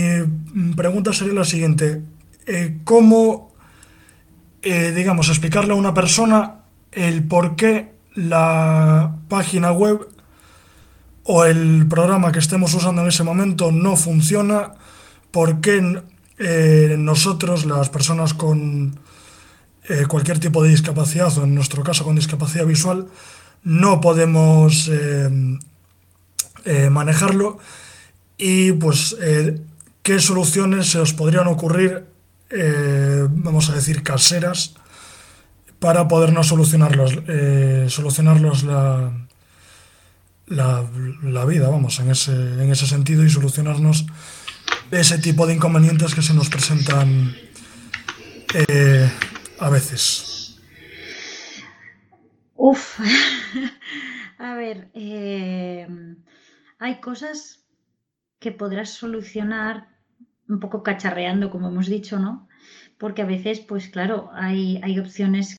F: pregunta sería la siguiente. Eh, ¿Cómo, eh, digamos, explicarle a una persona el por qué la página web o el programa que estemos usando en ese momento no funciona, ¿por qué eh, nosotros, las personas con cualquier tipo de discapacidad, o en nuestro caso con discapacidad visual, no podemos manejarlo? Y pues, ¿qué soluciones se os podrían ocurrir, vamos a decir, caseras? para podernos solucionarlos, eh, solucionarlos la, la, vida, vamos, en ese, en ese sentido y solucionarnos ese tipo de inconvenientes que se nos presentan eh, a veces.
A: Uf, a ver, eh, hay cosas que podrás solucionar un poco cacharreando, como hemos dicho, ¿no? Porque a veces, pues claro, hay, hay opciones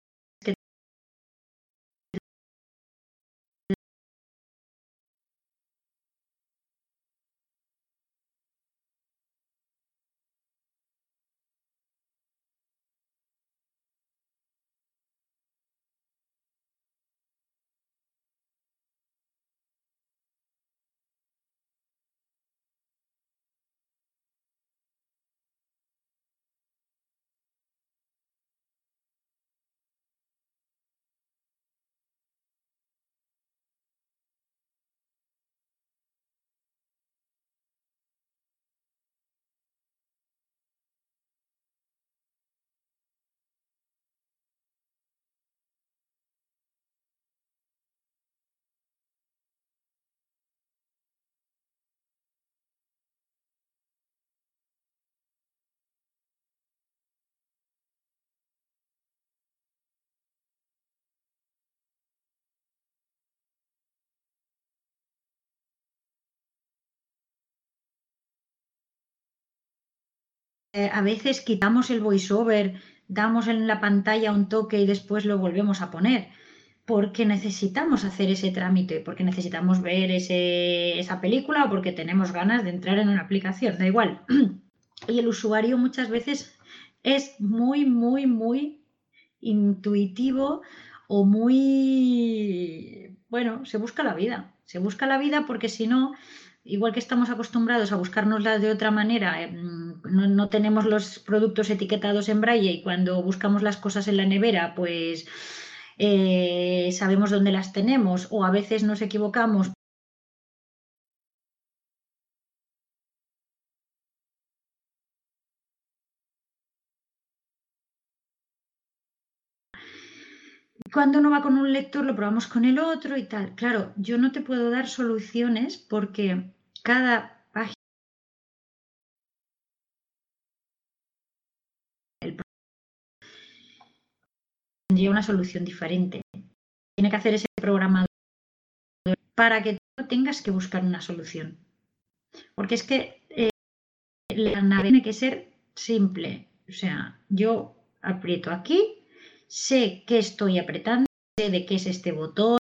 A: Eh, a veces quitamos el voiceover, damos en la pantalla un toque y después lo volvemos a poner, porque necesitamos hacer ese trámite, porque necesitamos ver esa película o porque tenemos ganas de entrar en una aplicación, da igual. Y el usuario muchas veces es muy, muy, muy intuitivo o muy, bueno, se busca la vida, se busca la vida porque si no igual que estamos acostumbrados a buscárnoslas de otra manera, eh, no, tenemos los productos etiquetados en braille y cuando buscamos las cosas en la nevera, pues eh, sabemos dónde las tenemos o a veces nos equivocamos. Cuando uno va con un lector, lo probamos con el otro y tal. Claro, yo no te puedo dar soluciones porque cada página tendría una solución diferente. Tiene que hacer ese programador para que tú tengas que buscar una solución. Porque es que eh, la nave tiene que ser simple. O sea, yo aprieto aquí, sé qué estoy apretando, sé de qué es este botón,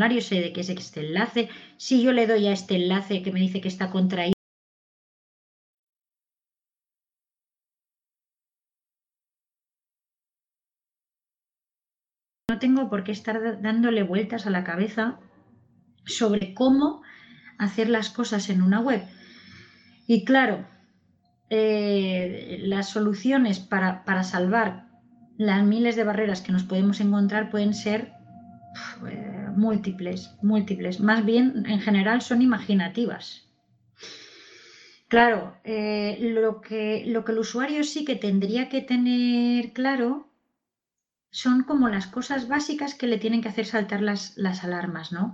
A: formulario, sé de qué es este enlace. Si yo le doy a este enlace que me dice que está contraído, no tengo por qué estar dándole vueltas a la cabeza sobre cómo hacer las cosas en una web. Y claro, eh, las soluciones para, para salvar las miles de barreras que nos podemos encontrar pueden ser eh, múltiples, múltiples. Más bien, en general, son imaginativas. Claro, eh, lo, que, lo que el usuario sí que tendría que tener claro son como las cosas básicas que le tienen que hacer saltar las, las alarmas, ¿no?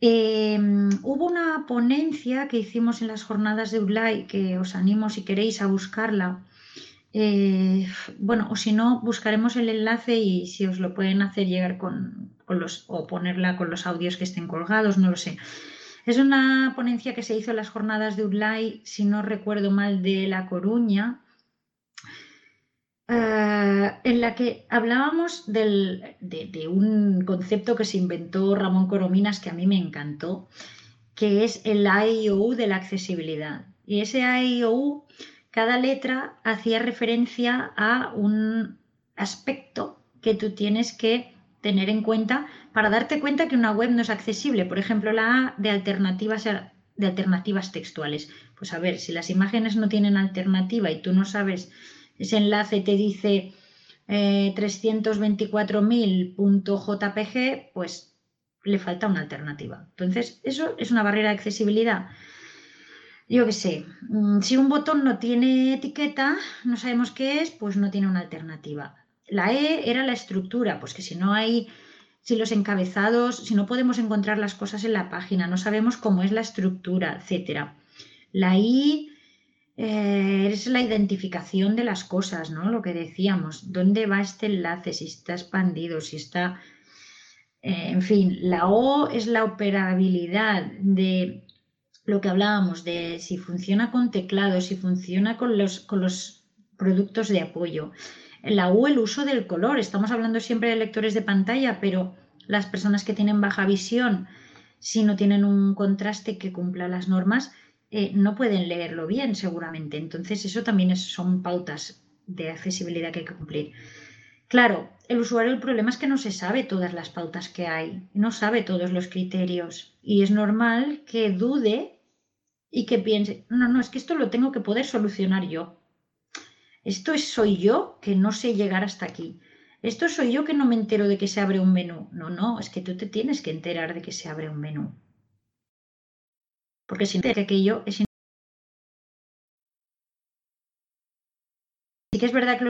A: Em, hubo una ponencia que hicimos en las jornadas de ULAI que os animo si queréis a buscarla, eh, bueno, o si no, buscaremos el enlace y si os lo pueden hacer llegar con, los, o ponerla con los audios que estén colgados, no lo sé. Es una ponencia que se hizo en las jornadas de UDLAI, si no recuerdo mal, de La Coruña, eh, en la que hablábamos de, de, un concepto que se inventó Ramón Corominas que a mí me encantó, que es el IOU de la accesibilidad. Y ese IOU cada letra hacía referencia a un aspecto que tú tienes que tener en cuenta para darte cuenta que una web no es accesible. Por ejemplo, la A de alternativas, de alternativas textuales. Pues a ver, si las imágenes no tienen alternativa y tú no sabes, ese enlace te dice eh, 324.000.jpg, pues le falta una alternativa. Entonces, eso es una barrera de accesibilidad. Yo qué sé, mm, si un botón no tiene etiqueta, no sabemos qué es, pues no tiene una alternativa. La E era la estructura, pues que si no hay, si los encabezados, si no podemos encontrar las cosas en la página, no sabemos cómo es la estructura, etcétera. La I eh, es la identificación de las cosas, ¿no? Lo que decíamos, dónde va este enlace, si está expandido, si está... Eh, en fin, la O es la operabilidad de lo que hablábamos, de si funciona con teclado, si funciona con los, con los productos de apoyo. La U, el uso del color. Estamos hablando siempre de lectores de pantalla, pero las personas que tienen baja visión, si no tienen un contraste que cumpla las normas, eh, no pueden leerlo bien seguramente. Entonces, eso también son pautas de accesibilidad que hay que cumplir. Claro, el usuario el problema es que no se sabe todas las pautas que hay, no sabe todos los criterios y es normal que dude y que piense, no, no, es que esto lo tengo que poder solucionar yo. Esto es, soy yo que no sé llegar hasta aquí. Esto soy yo que no me entero de que se abre un menú. No, no, es que tú te tienes que enterar de que se abre un menú. Porque si que aquello es Sí que es verdad que